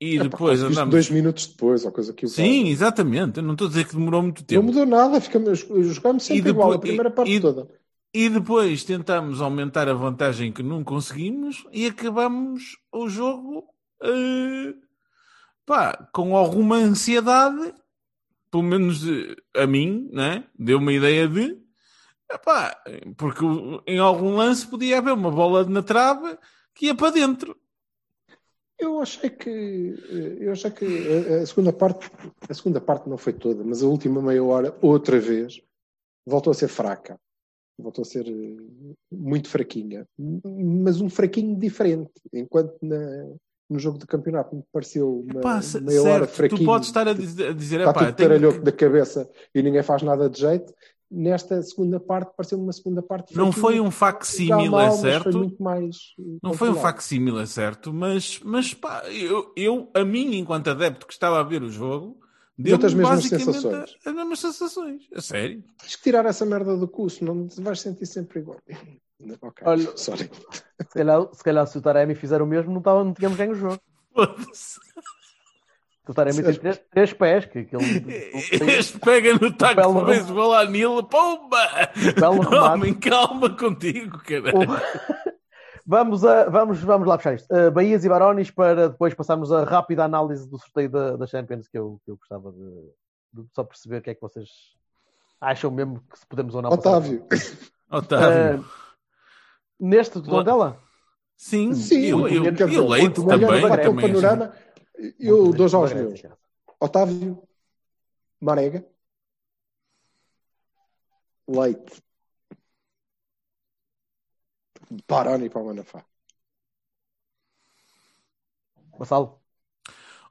Speaker 2: e depois andamos.
Speaker 3: dois minutos depois, ou coisa que
Speaker 2: Sim, exatamente. Eu não estou a dizer que demorou muito
Speaker 3: Não
Speaker 2: tempo.
Speaker 3: mudou nada, ficamos, jogámos sempre
Speaker 2: E
Speaker 3: igual, a
Speaker 2: depois-
Speaker 3: primeira parte
Speaker 2: e-
Speaker 3: toda.
Speaker 2: E depois tentamos aumentar a vantagem que não conseguimos e acabamos o jogo eh, pá, com alguma ansiedade, pelo menos eh, a mim, né? deu uma ideia de epá, porque em algum lance podia haver uma bola na trave que ia para dentro.
Speaker 3: Eu achei que eh, eu achei que a, a segunda parte a segunda parte não foi toda, mas a última meia hora outra vez voltou a ser fraca, voltou a ser eh, muito fraquinha, mas um fraquinho diferente, enquanto na, no jogo de campeonato me pareceu uma
Speaker 2: Pá, se-
Speaker 3: meia hora
Speaker 2: certo,
Speaker 3: fraquinho.
Speaker 2: tu podes estar a dizer, a dizer
Speaker 3: está
Speaker 2: epá,
Speaker 3: tudo
Speaker 2: tenho
Speaker 3: da cabeça e ninguém faz nada de jeito. Nesta segunda parte pareceu uma segunda parte
Speaker 2: não foi um facsímile, é
Speaker 3: mas foi
Speaker 2: certo?
Speaker 3: muito mais eh,
Speaker 2: Não foi um facsímile, é certo, mas, mas pá, eu, eu, a mim, enquanto adepto que estava a ver o jogo,
Speaker 3: Deu-te as mesmas
Speaker 2: basicamente
Speaker 3: sensações.
Speaker 2: as mesmas sensações. A sério.
Speaker 3: Tens que tirar essa merda do curso, não te vais sentir sempre igual. Ok,
Speaker 1: Olha-
Speaker 3: sorry.
Speaker 1: Se calhar, se calhar se o Taremi fizer o mesmo, não, tava, não tínhamos ganho o jogo. O Taremi tem três, três pés. Que aquele,
Speaker 2: Este pega no taco de beisebol à Nila, pomba!
Speaker 1: Belo.
Speaker 2: Homem, calma contigo, cara.
Speaker 1: O- Vamos, a, vamos, vamos lá fechar isto. Uh, Bahias e Barones para depois passarmos a rápida análise do sorteio da, da Champions que eu, que eu gostava de, de só perceber o que é que vocês acham mesmo que se podemos ou não passar.
Speaker 3: Otávio.
Speaker 2: Otávio.
Speaker 1: Uh, neste do dela?
Speaker 2: sim,
Speaker 3: Sim,
Speaker 2: eu, eu,
Speaker 3: quer dizer,
Speaker 2: e o Leite
Speaker 3: olhando
Speaker 2: também. também assim.
Speaker 3: panorama, eu dou já aos meus. Otávio, Marega, Leite, Baroni para o Manafá.
Speaker 1: Vassalo?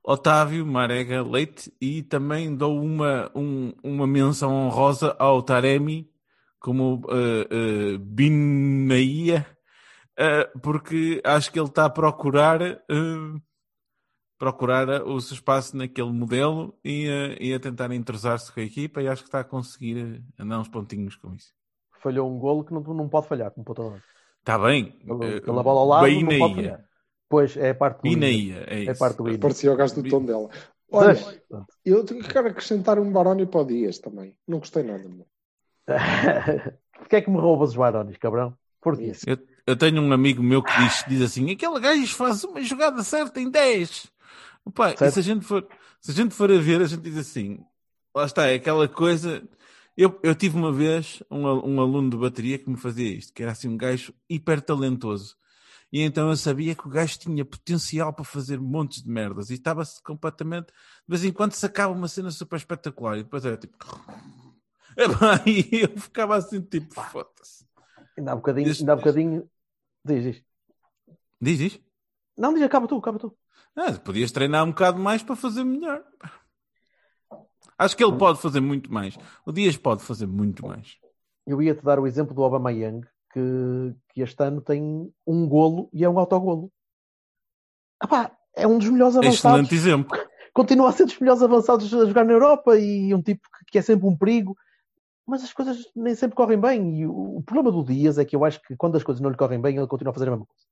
Speaker 2: Otávio, Marega, Leite e também dou uma, um- uma menção honrosa ao Taremi como uh, uh, Binaia, uh, porque acho que ele está a procurar uh, procurar o seu espaço naquele modelo e, e a tentar entrosar-se com a equipa e acho que está a conseguir andar uns pontinhos com isso.
Speaker 1: Falhou um golo que não, não pode falhar, como ponta.
Speaker 2: Está bem.
Speaker 1: Pela pela bola ao lado, não pode falhar. Pois, é a parte do Ina.
Speaker 2: Binaia, é isso.
Speaker 1: É parte do.
Speaker 3: Parecia o gajo do tom dela. Olha, eu quero acrescentar um Baroni para o Dias também. Não gostei nada. meu.
Speaker 1: Porquê é que me roubas os Barones, cabrão? Porquê?
Speaker 2: Eu, eu tenho um amigo meu que diz, diz assim: aquele gajo faz uma jogada certa em 10. Opa, e se a, gente for, se a gente for a ver, a gente diz assim: lá está, é aquela coisa. Eu, eu tive uma vez um, um aluno de bateria que me fazia isto, que era assim um gajo hiper talentoso. E então eu sabia que o gajo tinha potencial para fazer montes de merdas e estava-se completamente. De vez em quando sacava uma cena super espetacular e depois era tipo. E eu ficava assim, tipo, foda-se.
Speaker 1: Ainda há bocadinho,
Speaker 2: Este-
Speaker 1: ainda há bocadinho. Diz, diz.
Speaker 2: Diz, diz.
Speaker 1: Não, diz, acaba tu, acaba tu.
Speaker 2: Ah, podias treinar um bocado mais para fazer melhor. Acho que ele pode fazer muito mais. O Dias pode fazer muito mais.
Speaker 1: Eu ia-te dar o exemplo do Obama Young, que, que este ano tem um golo e é um autogolo. É um dos melhores avançados.
Speaker 2: Excelente exemplo.
Speaker 1: Continua a ser dos melhores avançados a jogar na Europa e um tipo que, que é sempre um perigo. Mas as coisas nem sempre correm bem. E o, o problema do Dias é que eu acho que quando as coisas não lhe correm bem, ele continua a fazer a mesma coisa.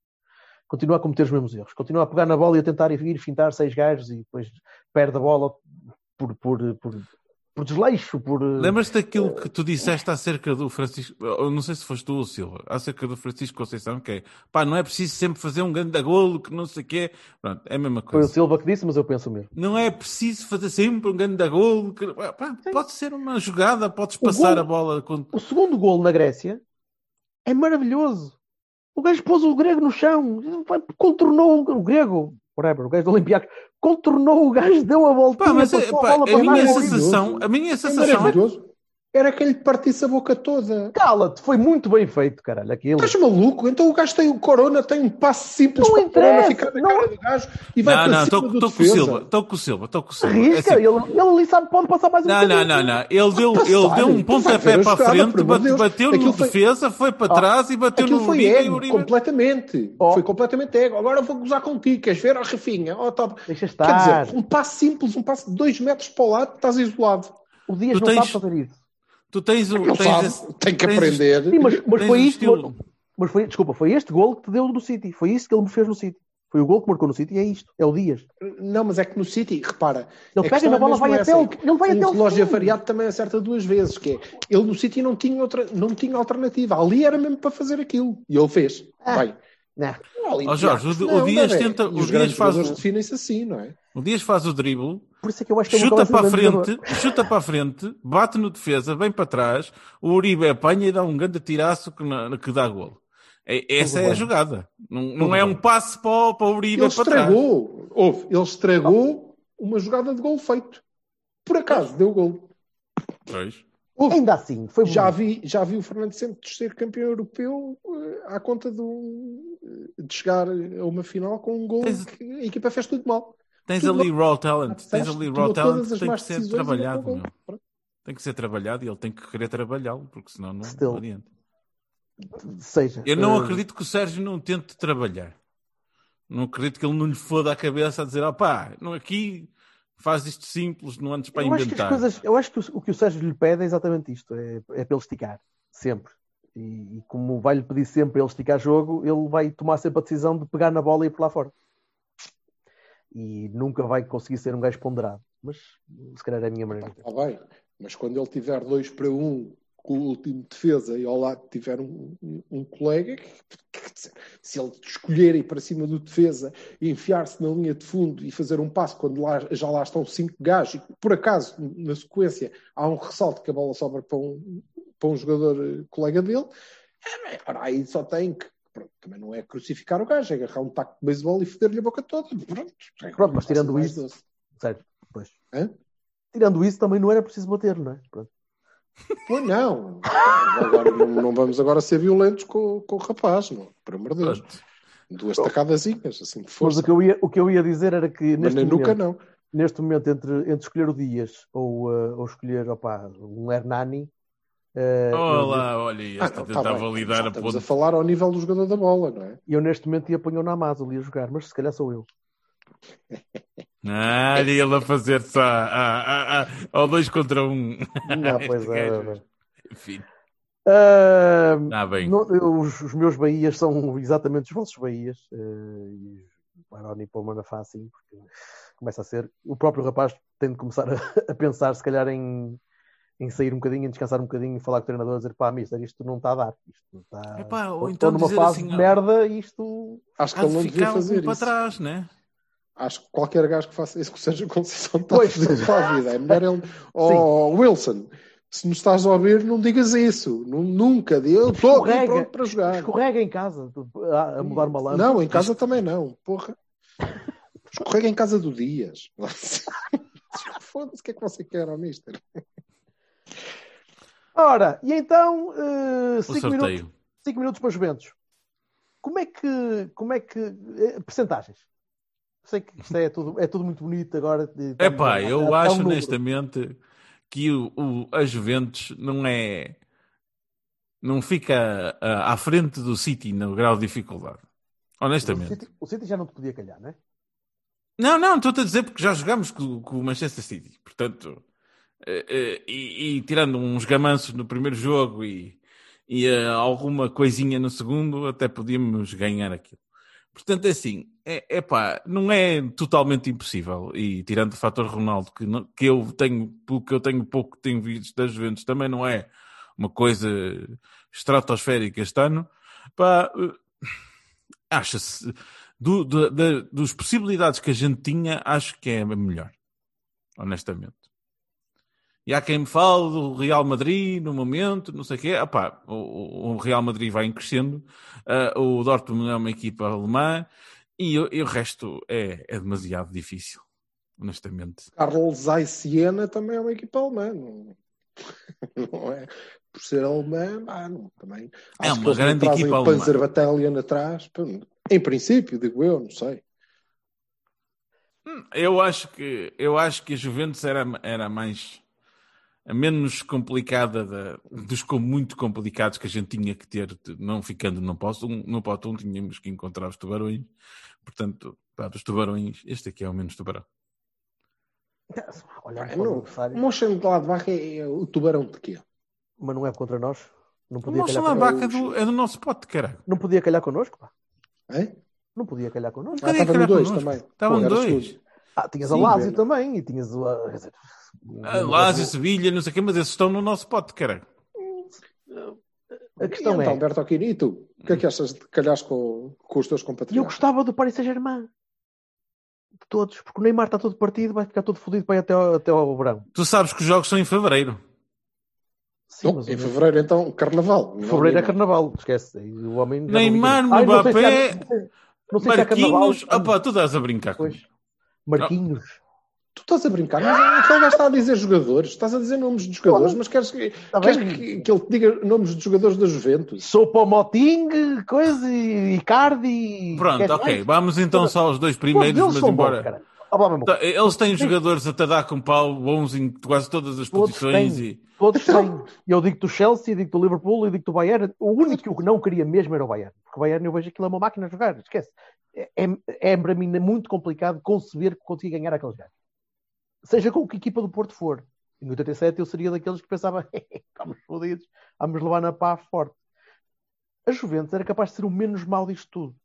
Speaker 1: Continua a cometer os mesmos erros. Continua a pegar na bola e a tentar ir fintar seis gajos e depois perde a bola por, por, por, por desleixo, por...
Speaker 2: Lembras-te daquilo que tu disseste acerca do Francisco, eu não sei se foste tu ou Silva, acerca do Francisco Conceição, que é, pá, não é preciso sempre fazer um grande golo, que não sei o quê. Pronto, é a mesma
Speaker 1: Foi o
Speaker 2: coisa.
Speaker 1: Silva que disse, mas eu penso mesmo.
Speaker 2: Não é preciso fazer sempre um grande golo. Que... pá, pode ser uma jogada, podes
Speaker 1: O
Speaker 2: passar
Speaker 1: golo-
Speaker 2: a bola. Com...
Speaker 1: O segundo golo na Grécia é maravilhoso. O gajo pôs o grego no chão, contornou o grego, whatever, o gajo do Olympiacos, contornou o gajo, deu a volta.
Speaker 2: Pá, mas pá, a minha sensação, a minha
Speaker 3: É
Speaker 2: sensação é
Speaker 3: maravilhoso. Era que ele partisse a boca toda.
Speaker 1: Cala-te, foi muito bem feito, caralho, aquilo.
Speaker 3: Estás maluco? Então o gajo tem o Corona, tem um passo simples
Speaker 1: Não
Speaker 3: para o Corona ficar na
Speaker 1: não-
Speaker 3: cara do gajo e vai
Speaker 2: Não,
Speaker 3: para
Speaker 2: não,
Speaker 3: cima do
Speaker 2: com o. Silva, estou com o Silva, estou com o Silva. É
Speaker 1: Arrisca,
Speaker 2: assim,
Speaker 1: ele, ele ali sabe, pode passar mais um
Speaker 2: Não, não,
Speaker 1: bocadinho.
Speaker 2: não, não. Ele deu,
Speaker 3: Passar,
Speaker 2: ele deu um pontapé para a frente, bate- bateu no
Speaker 3: foi-
Speaker 2: defesa, foi para trás e bateu no
Speaker 3: foi
Speaker 2: Uribe e o
Speaker 3: ego,
Speaker 2: Uribe.
Speaker 3: completamente.
Speaker 1: Oh.
Speaker 3: Foi completamente ego. Agora vou gozar contigo, queres ver? Ó, Rafinha, ó, top.
Speaker 1: Deixa
Speaker 3: Quer
Speaker 1: estar.
Speaker 3: dizer, um passo simples, um passo de dois metros para o lado, estás isolado.
Speaker 1: o Dias
Speaker 2: tu
Speaker 1: não
Speaker 2: tens-
Speaker 1: sabe fazer isso.
Speaker 2: Tu tens o.
Speaker 3: Não
Speaker 2: tens
Speaker 3: sabe,
Speaker 2: esse-
Speaker 3: tem que
Speaker 2: tens
Speaker 3: aprender.
Speaker 1: Sim, mas, mas foi
Speaker 2: o
Speaker 1: isto. Mas foi, desculpa, foi este gol que te deu no City. Foi isso que ele me fez no City. Foi o gol que marcou no City e é isto. É o Dias.
Speaker 3: Não, mas é que no City, repara.
Speaker 1: Ele
Speaker 3: a
Speaker 1: pega na
Speaker 3: é
Speaker 1: bola, vai
Speaker 3: essa,
Speaker 1: até
Speaker 3: é
Speaker 1: o-
Speaker 3: que
Speaker 1: ele vai até o
Speaker 3: relógio
Speaker 1: fim.
Speaker 3: avariado também acerta duas vezes, que é, ele no City não tinha, outra, não tinha alternativa. Ali era mesmo para fazer aquilo. E ele fez.
Speaker 1: Ah.
Speaker 3: Bem.
Speaker 1: Não.
Speaker 2: Ó, Jorge, o- o
Speaker 3: Não,
Speaker 2: Dias
Speaker 3: bebê.
Speaker 2: tenta-
Speaker 3: E
Speaker 2: o
Speaker 3: os
Speaker 2: Dias
Speaker 3: grandes
Speaker 2: faz
Speaker 3: jogadores
Speaker 2: o-
Speaker 3: definem-se assim, não é?
Speaker 2: O Dias faz o drible,
Speaker 1: Por isso é que eu acho que ele
Speaker 2: chuta para a
Speaker 1: um
Speaker 2: frente,
Speaker 1: jogador.
Speaker 2: chuta para a frente, bate no defesa, vem para trás, o Uribe apanha e dá um grande tiraço que, na- que dá golo. É- essa
Speaker 1: Tudo
Speaker 2: é a
Speaker 1: bem.
Speaker 2: jogada. Não, não é
Speaker 1: bem.
Speaker 2: um passe para, o- para o Uribe
Speaker 3: Ele
Speaker 2: para trás.
Speaker 3: estragou. Houve, ele estragou uma jogada de gol feito. Por acaso, deu gol.
Speaker 2: Pois.
Speaker 3: Houve.
Speaker 1: Ainda assim, foi
Speaker 3: Já vi, já vi o Fernando Santos ser campeão europeu eh, à conta de, um- de chegar a uma final com um gol
Speaker 2: Tens-
Speaker 3: que a equipa fez tudo mal.
Speaker 2: Tens
Speaker 3: Tudo
Speaker 2: ali raw talent. Tens ali raw talent que tem que ser trabalhado. meu. Tem que ser trabalhado e ele tem que querer trabalhá-lo, porque senão não,
Speaker 1: Still.
Speaker 2: não adianta.
Speaker 1: Seja,
Speaker 2: Eu não
Speaker 1: eh,
Speaker 2: acredito que o Sérgio não tente trabalhar. Não acredito que ele não lhe foda a cabeça a dizer, opá, não aqui faz isto simples, não andes para
Speaker 1: eu acho que as
Speaker 2: inventar.
Speaker 1: coisas, eu acho que o, o que o Sérgio lhe pede é exatamente isto: é, é para ele esticar, sempre. E, e como vai-lhe pedir sempre para ele esticar jogo, ele vai tomar sempre a decisão de pegar na bola e ir por lá fora. E nunca vai conseguir ser um gajo ponderado. Mas se calhar é a minha maneira.
Speaker 3: Está bem, mas quando ele tiver 2 para 1 um, com o último defesa e ao lado tiver um, um- um colega, que- se ele escolher ir para cima do defesa e enfiar-se na linha de fundo e fazer um passo quando lá- já lá estão cinco gajos e por acaso, na sequência, há um ressalto que a bola sobra para um, para um jogador eh, colega dele, é, ora, aí só tem que. Pronto, também não é crucificar o gajo, é agarrar um taco de beisebol e foder-lhe a boca toda. Pronto, é
Speaker 1: Pronto, mas tirando isso-
Speaker 3: doce.
Speaker 1: Certo, pois.
Speaker 3: Hã?
Speaker 1: Tirando isso, também não era preciso bater, não é? Pronto.
Speaker 3: Pois não. Agora, não, não vamos agora ser violentos com, com o rapaz, não. Por amor de Deus.
Speaker 2: Pronto.
Speaker 3: Duas tacadazinhas, assim de
Speaker 1: Mas
Speaker 3: força.
Speaker 1: o que, eu ia, o que eu ia dizer era que
Speaker 3: Mas
Speaker 1: neste
Speaker 3: nem
Speaker 1: momento,
Speaker 3: nunca não.
Speaker 1: neste momento entre, entre escolher o Dias ou, eh, ou escolher opá, um Hernani, eh,
Speaker 2: Olá, olha, este
Speaker 3: Ah,
Speaker 2: a
Speaker 3: não,
Speaker 2: tentar
Speaker 3: tá bem.
Speaker 2: validar a
Speaker 3: estamos
Speaker 2: ponta.
Speaker 3: a falar ao nível do jogador da bola, não é?
Speaker 1: eu, eu neste momento ia apanhar o Namaz ali a jogar, mas se calhar sou eu.
Speaker 2: Ah, olha ele a fazer só. Ah, ah, ah, ao dois contra um.
Speaker 1: Não, pois é.
Speaker 2: gajo.
Speaker 1: é.
Speaker 2: Enfim,
Speaker 1: Ah,
Speaker 2: ah, bem.
Speaker 1: não, eu- os, os meus Bahias são exatamente os vossos Bahias. eh, e o o Manafá, assim, porque começa a ser. O próprio rapaz tem de começar a, a pensar, se calhar, em, em sair um bocadinho, em descansar um bocadinho e falar com o treinador, a dizer pá, mister, isto não está a dar. Isto está.
Speaker 2: Epá, ou
Speaker 1: estou
Speaker 2: então
Speaker 1: numa
Speaker 2: dizer
Speaker 1: fase
Speaker 2: assim,
Speaker 1: de
Speaker 2: ó,
Speaker 1: merda e isto.
Speaker 3: Acho que ele
Speaker 2: de
Speaker 3: não devia
Speaker 2: ficar um
Speaker 3: fazer
Speaker 2: para
Speaker 3: isso.
Speaker 2: trás, né?
Speaker 3: Acho que qualquer gajo que faça isso que seja Conceição está
Speaker 1: Pois.
Speaker 3: fodido para a vida. É melhor ele. Oh, Wilson, se nos estás a ouvir, não digas isso. Nu- Nunca. Eu estou pronto para jogar.
Speaker 1: Escorrega em casa a, a mudar uma lâmpada.
Speaker 3: Não, em casa também não. Porra. Escorrega em casa do Dias. Foda-se, o que é que você quer, ó mister?
Speaker 1: Ora, e então,
Speaker 2: O
Speaker 1: 5 minutos,
Speaker 2: sorteio.
Speaker 1: cinco minutos para os Juventus. Como é que. Como é que. eh, Percentagens. Sei que isto é tudo, é tudo muito bonito agora. estamos a-
Speaker 2: eu acho
Speaker 1: um
Speaker 2: honestamente, que o, o, a Juventus não é. Não fica ah, à frente do City no grau de dificuldade.
Speaker 1: O
Speaker 2: Honestamente.
Speaker 1: City, o City já não te podia calhar, não é?
Speaker 2: Não, não, estou-te a dizer porque já jogámos com, com o Manchester City. Portanto, eh, eh, e, e tirando uns gamanços no primeiro jogo e, e eh, alguma coisinha no segundo, até podíamos ganhar aquilo. Portanto, é assim, é, é pá, não é totalmente impossível. E tirando o fator Ronaldo, que, não- que eu tenho, pelo que eu tenho pouco que tenho visto das Juventus, também não é uma coisa estratosférica este ano, pá, eh, acha-se, do, do- da- dos possibilidades que a gente tinha, acho que é a melhor, honestamente. E há quem me fale do Real Madrid no momento, não sei o quê. Epá, o, o- Real Madrid vai crescendo, ah, o Dortmund é uma equipa alemã e, o- e o resto é, é demasiado difícil, honestamente.
Speaker 3: Carlos Zeiss Siena também é uma equipa alemã. Não, não é? Por ser alemã, ah, não, também.
Speaker 2: É uma grande equipa alemã.
Speaker 3: Panzer Battalion atrás. Em princípio, digo eu, não sei.
Speaker 2: Hum, Eu acho que, eu acho que a Juventus era, era mais a menos complicada da- dos com- muito complicados que a gente tinha que ter, de- não ficando no posto um, no posto um, tínhamos que encontrar os tubarões. Portanto, pá, dos tubarões, este aqui é o menos tubarão.
Speaker 1: Olhar
Speaker 3: Ah,
Speaker 1: para o
Speaker 3: não.
Speaker 1: adversário,
Speaker 3: O Mönchengladbach é, é o tubarão de quê?
Speaker 1: mas não é contra nós. Não
Speaker 2: O
Speaker 1: podia, calhar,
Speaker 2: Lambaca
Speaker 1: connosco.
Speaker 2: é do, é do nosso pote, caralho.
Speaker 1: não podia calhar connosco, pá.
Speaker 3: Hein?
Speaker 1: Não podia calhar connosco.
Speaker 3: Ah, estava no 2
Speaker 2: connosco.
Speaker 3: também.
Speaker 2: Estavam dois.
Speaker 1: Ah, tinhas
Speaker 3: Sim,
Speaker 1: a Lázio
Speaker 3: Bena.
Speaker 1: também e tinhas o. quer dizer,
Speaker 2: Lazio, Sevilha, não sei o quê, mas esses estão no nosso pote, caralho.
Speaker 1: A questão
Speaker 3: e então,
Speaker 1: é.
Speaker 3: Bertolini, e tu? O que é que achas de calhares com, com os teus
Speaker 1: E eu
Speaker 3: compatriotas?
Speaker 1: gostava do Paris Saint-Germain. De todos, porque o Neymar está todo partido, vai ficar todo fodido para ir até ao, até ao verão.
Speaker 2: Tu sabes que os jogos são em fevereiro.
Speaker 1: Sim,
Speaker 3: Não,
Speaker 1: mas
Speaker 3: em fevereiro, então, carnaval.
Speaker 1: fevereiro é carnaval, esquece. O homem
Speaker 2: Neymar,
Speaker 1: não sei se
Speaker 2: Mbappé,
Speaker 1: há- não sei- Não sei se há carnaval.
Speaker 2: Marquinhos. Ah, pá, tu estás a brincar
Speaker 1: Pois.
Speaker 2: comigo.
Speaker 1: Marquinhos.
Speaker 3: Tu estás a brincar, mas aquele gajo está a dizer jogadores, estás a dizer nomes de jogadores, mas queres, que,
Speaker 1: Tá
Speaker 3: queres que, que ele te diga nomes de jogadores da Juventus?
Speaker 1: Sou para o Moting, coisa, e Icardi.
Speaker 2: Pronto,
Speaker 1: queres
Speaker 2: ok.
Speaker 1: mais?
Speaker 2: Vamos então só aos dois primeiros, mas embora.
Speaker 1: bons, Ah.
Speaker 2: Tá, Eles têm jogadores a te dar com pau bons em quase todas as
Speaker 1: Todos
Speaker 2: posições
Speaker 1: têm.
Speaker 2: e.
Speaker 1: Todos têm. Eu digo-te o Chelsea, digo-te o Liverpool e digo-te o Bayern. O único que eu não queria mesmo era o Bayern. Porque o Bayern eu vejo aquilo é uma máquina a jogar. Esquece. É, é, é para mim muito complicado conceber que consiga ganhar aqueles gajos. Seja com que equipa do Porto for. Em 87 eu seria daqueles que pensava estamos fodidos, vamos levar na pá forte. A Juventus era capaz de ser o menos mau disto tudo.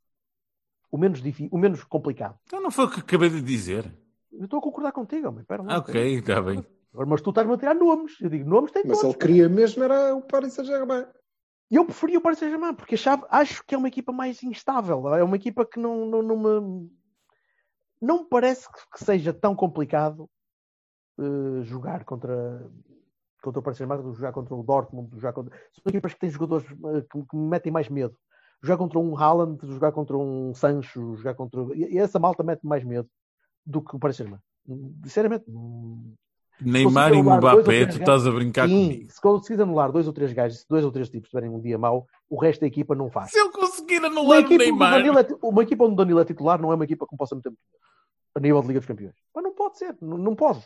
Speaker 1: O menos, difí- o menos complicado.
Speaker 2: Então não foi o que acabei de dizer.
Speaker 1: Eu estou a concordar contigo, homem. Espera lá, um
Speaker 2: Ok, está bem.
Speaker 1: Mas tu estás-me a tirar nomes. Eu digo, nomes tem
Speaker 3: Mas
Speaker 1: todos.
Speaker 3: ele queria mesmo era o Paris Saint-Germain.
Speaker 1: E eu preferia o Paris Saint-Germain, porque achava, acho que é uma equipa mais instável. É uma equipa que não, não, não me. Não me parece que- seja tão complicado eh, jogar contra, contra o Paris Saint-Germain, jogar contra o Dortmund, jogar contra. São equipas que têm jogadores eh, que, que me metem mais medo. Jogar contra um Haaland, jogar contra um Sancho, jogar contra. E essa malta mete mais medo do que o Paris Saint-Germain. Sinceramente.
Speaker 2: Neymar e Mbappé, tu estás a brincar
Speaker 1: Sim,
Speaker 2: comigo.
Speaker 1: se conseguires anular dois ou três gajos, se dois ou três tipos tiverem um dia mau, o resto da equipa não faz.
Speaker 2: Se eu conseguir
Speaker 1: Uma
Speaker 2: anular
Speaker 1: onde o
Speaker 2: Neymar.
Speaker 1: É, uma equipa onde o Danilo é titular não é uma equipa que possa meter a nível de Liga dos Campeões. Mas não pode ser, não, não pode.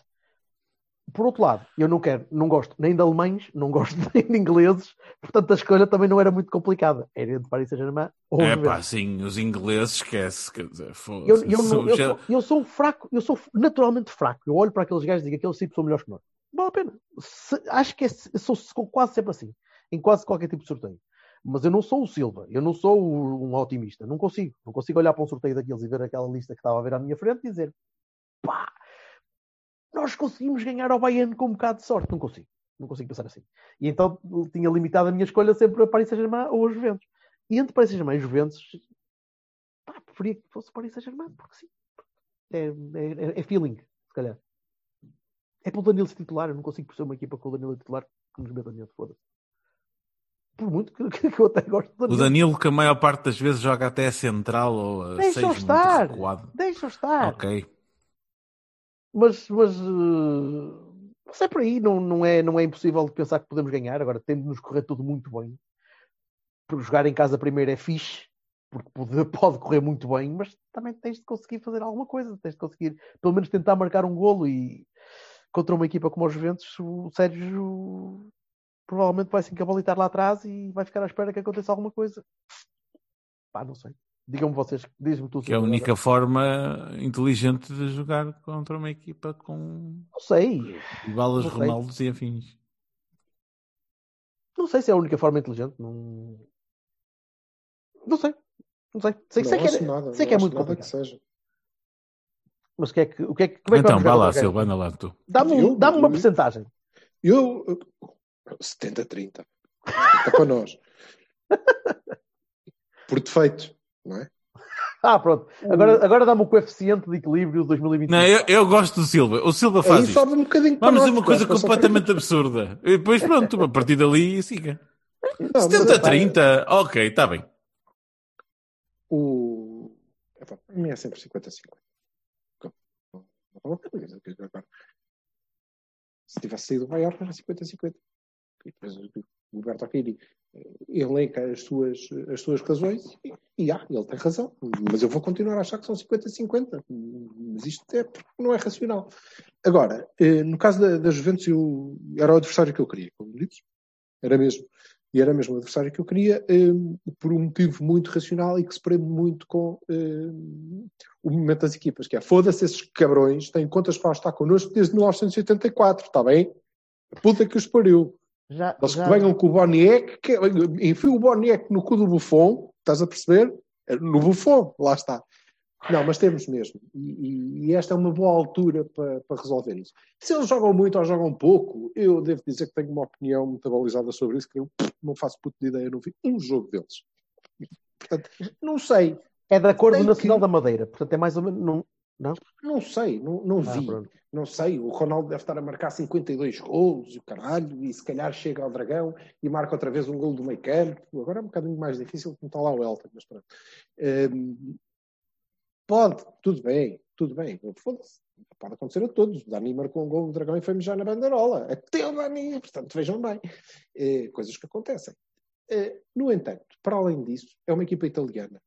Speaker 1: Por outro lado, eu não quero, não gosto nem de alemães, não gosto nem de ingleses, portanto a escolha também não era muito complicada. Era entre Paris Saint-Germain ou
Speaker 2: É pá, sim, os ingleses esquece. Quer dizer,
Speaker 1: Eu, eu, não- eu,
Speaker 2: já-
Speaker 1: sou, eu sou fraco, eu sou naturalmente fraco. Eu olho para aqueles gajos e digo aqueles tipos são melhores que nós. Vale a pena. Se- acho que é, sou, sou quase sempre assim, em quase qualquer tipo de sorteio. Mas eu não sou o Silva, eu não sou um otimista, não consigo. Não consigo olhar para um sorteio daqueles e ver aquela lista que estava a ver à minha frente e dizer pá, nós conseguimos ganhar ao Bayern com um bocado de sorte. Não consigo, não consigo pensar assim. E então tinha limitado a minha escolha sempre a Paris Saint-Germain ou a Juventus. E entre Paris Saint-Germain e Juventus, pá, preferia que fosse Paris Saint-Germain, porque sim. É, é, é feeling, se calhar. É pelo Danilo titular, eu não consigo perceber uma equipa com o Danilo titular que nos meta medo, foda-se. Por muito que, que eu até gosto do
Speaker 2: O
Speaker 1: Danilo.
Speaker 2: Danilo, que a maior parte das vezes joga até a central ou a
Speaker 1: Deixa-o
Speaker 2: seis
Speaker 1: estar.
Speaker 2: recuado.
Speaker 1: Deixa-o estar.
Speaker 2: Ok.
Speaker 1: Mas, mas, eh, mas é por aí, não, não, é, não é impossível de pensar que podemos ganhar. Agora tem de nos correr tudo muito bem. Por jogar em casa primeiro é fixe, porque pode, pode correr muito bem, mas também tens de conseguir fazer alguma coisa, tens de conseguir pelo menos tentar marcar um golo e contra uma equipa como os Juventus, o Sérgio provavelmente vai se encabalitar lá atrás e vai ficar à espera que aconteça alguma coisa. Pá, não sei. Digam-me vocês, diz-me tu.
Speaker 2: Que é a única forma inteligente de jogar contra uma equipa com
Speaker 1: Não sei.
Speaker 2: balas
Speaker 1: Não sei.
Speaker 2: Ronaldos e afins.
Speaker 1: Não sei se é a única forma inteligente. Não, não sei. Não sei. Sei,
Speaker 3: não
Speaker 1: sei que é,
Speaker 3: nada,
Speaker 1: sei
Speaker 3: não
Speaker 1: que é muito
Speaker 3: nada
Speaker 1: complicado.
Speaker 3: que seja.
Speaker 1: Mas o que é que, o que, é que, como é que
Speaker 2: Então, vá lá, Silva, anda lá tu.
Speaker 1: Dá-me um-
Speaker 3: Eu-
Speaker 1: dá-me uma porcentagem.
Speaker 3: Eu, eu 70-30. 70 para nós. Por defeito, não é?
Speaker 1: Ah, pronto. Agora, agora dá-me o coeficiente de equilíbrio de 2025.
Speaker 2: Não, eu, eu gosto do Silva. O Silva faz
Speaker 3: Aí
Speaker 2: isto.
Speaker 3: sobe um bocadinho para
Speaker 2: Vamos
Speaker 3: nós,
Speaker 2: dizer uma coisa
Speaker 3: passamos-
Speaker 2: completamente absurda. E depois pronto, a partir dali siga.
Speaker 3: Não, mas
Speaker 2: 70-30, ok, está bem.
Speaker 3: O... Epá, para mim é sempre 50-50. Se tivesse saído o Bayern, era 50-50. E depois o Roberto Aquini elenca as suas, as suas razões e, e há, ele tem razão. Mas eu vou continuar a achar que são 50-50. Mas isto é porque não é racional. Agora, eh, no caso da, da Juventus, eu, era o adversário que eu queria, como disse. Era mesmo. E era mesmo o adversário que eu queria, eh, por um motivo muito racional e que se prende muito com eh, o momento das equipas, que é foda-se esses cabrões, têm contas para estar connosco desde 1984, está bem? Puta que os pariu.
Speaker 1: Já,
Speaker 3: Eles
Speaker 1: já-
Speaker 3: que venham com o Boniek, que, enfia o Boniek no cu do Buffon, estás a perceber? É No Buffon, lá está. Não, mas temos mesmo. E, e- e esta é uma boa altura para, para resolver isso. Se eles jogam muito ou jogam pouco, eu devo dizer que tenho uma opinião metabalizada sobre isso, que eu não faço puta de ideia, não vi um jogo deles. Portanto, não sei,
Speaker 1: É da cor do Nacional
Speaker 3: que-
Speaker 1: da Madeira. Portanto, é mais ou menos. Não, não?
Speaker 3: não sei, não, não
Speaker 1: Ah,
Speaker 3: vi.
Speaker 1: pronto.
Speaker 3: Não sei, o Ronaldo deve estar a marcar 52 gols e o caralho, e se calhar chega ao Dragão e marca outra vez um gol do meio campo. Agora é um bocadinho mais difícil, como está lá o Elton, mas pronto. Hum, pode, tudo bem, tudo bem. Foda-se, pode acontecer a todos. O Dani marcou um gol do Dragão e foi já na banderola. Até o Dani, portanto, vejam bem. Eh, coisas que acontecem. Eh, no entanto, para além disso, é uma equipa italiana.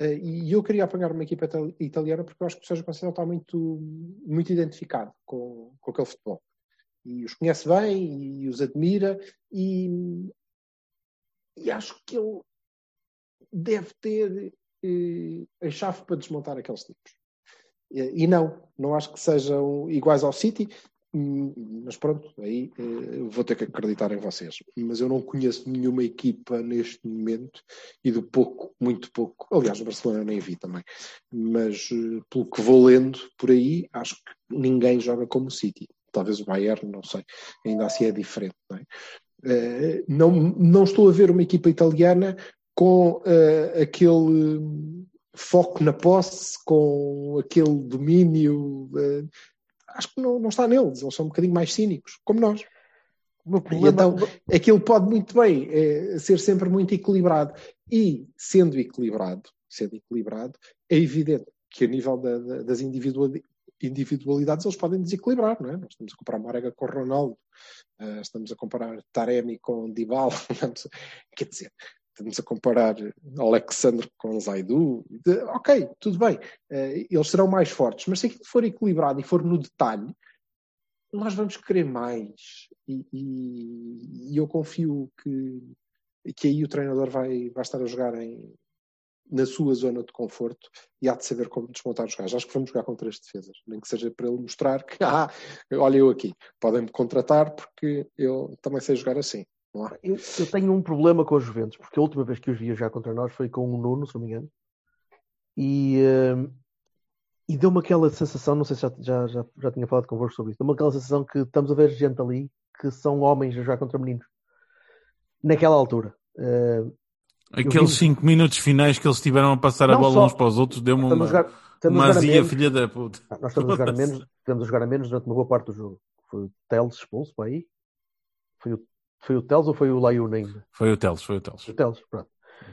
Speaker 3: Eh, e eu queria apanhar uma equipa ital- italiana porque eu acho que o Sérgio Conceição está muito, muito identificado com, com aquele futebol. E os conhece bem e os admira e, e acho que ele deve ter eh, a chave para desmontar aqueles tipos. Eh, E não, não acho que sejam iguais ao City, mas pronto, aí eh, vou ter que acreditar em vocês. Mas eu não conheço nenhuma equipa neste momento e do pouco, muito pouco. Aliás, o Barcelona eu nem vi também. Mas eh, pelo que vou lendo por aí, acho que ninguém joga como o City. Talvez o Bayern, não sei. Ainda assim é diferente, não é? Eh, não, não estou a ver uma equipa italiana com eh, aquele foco na posse, com aquele domínio. eh, acho que não, não está neles. Eles são um bocadinho mais cínicos, como nós.
Speaker 1: Problema.
Speaker 3: então, aquilo pode muito bem eh, ser sempre muito equilibrado. E, sendo equilibrado, sendo equilibrado, é evidente que a nível da- da- das individuali- individualidades eles podem desequilibrar, não é? Nós estamos a comparar Marega com Ronaldo, eh, estamos a comparar Taremi com Dybala, quer dizer, estamos a comparar Alexandre com Zaidu, de- ok, tudo bem, eh, eles serão mais fortes, mas se aquilo for equilibrado e for no detalhe, nós vamos querer mais. E, e- e eu confio que, que aí o treinador vai, vai estar a jogar em, na sua zona de conforto e há de saber como desmontar os gajos. Acho que vamos jogar com três defesas, nem que seja para ele mostrar que, ah, olha eu aqui, podem-me contratar porque eu também sei jogar assim.
Speaker 1: Eu, eu tenho um problema com os Juventus, porque a última vez que os vi jogar contra nós foi com o Nuno, se não me engano, e, hum, e deu-me aquela sensação, não sei se já, já, já, já tinha falado convosco sobre isso, deu-me aquela sensação que estamos a ver gente ali que são homens a jogar contra meninos. Naquela altura. Hum,
Speaker 2: Aqueles
Speaker 1: vi-
Speaker 2: 5 minutos finais que eles tiveram a passar a
Speaker 1: Não
Speaker 2: bola
Speaker 1: só-
Speaker 2: uns para os outros deu-me
Speaker 1: a
Speaker 2: uma,
Speaker 1: jogar, estamos a
Speaker 2: uma
Speaker 1: jogar a
Speaker 2: azia,
Speaker 1: menos.
Speaker 2: filha da puta.
Speaker 1: Ah, Nós estamos a jogar a menos, estamos a jogar a menos durante uma boa parte do jogo. Foi o Teles expulso para aí? Foi o, foi o Teles ou foi o Layuna ainda?
Speaker 2: Foi o Teles, foi o Teles.
Speaker 1: O Teles, pronto.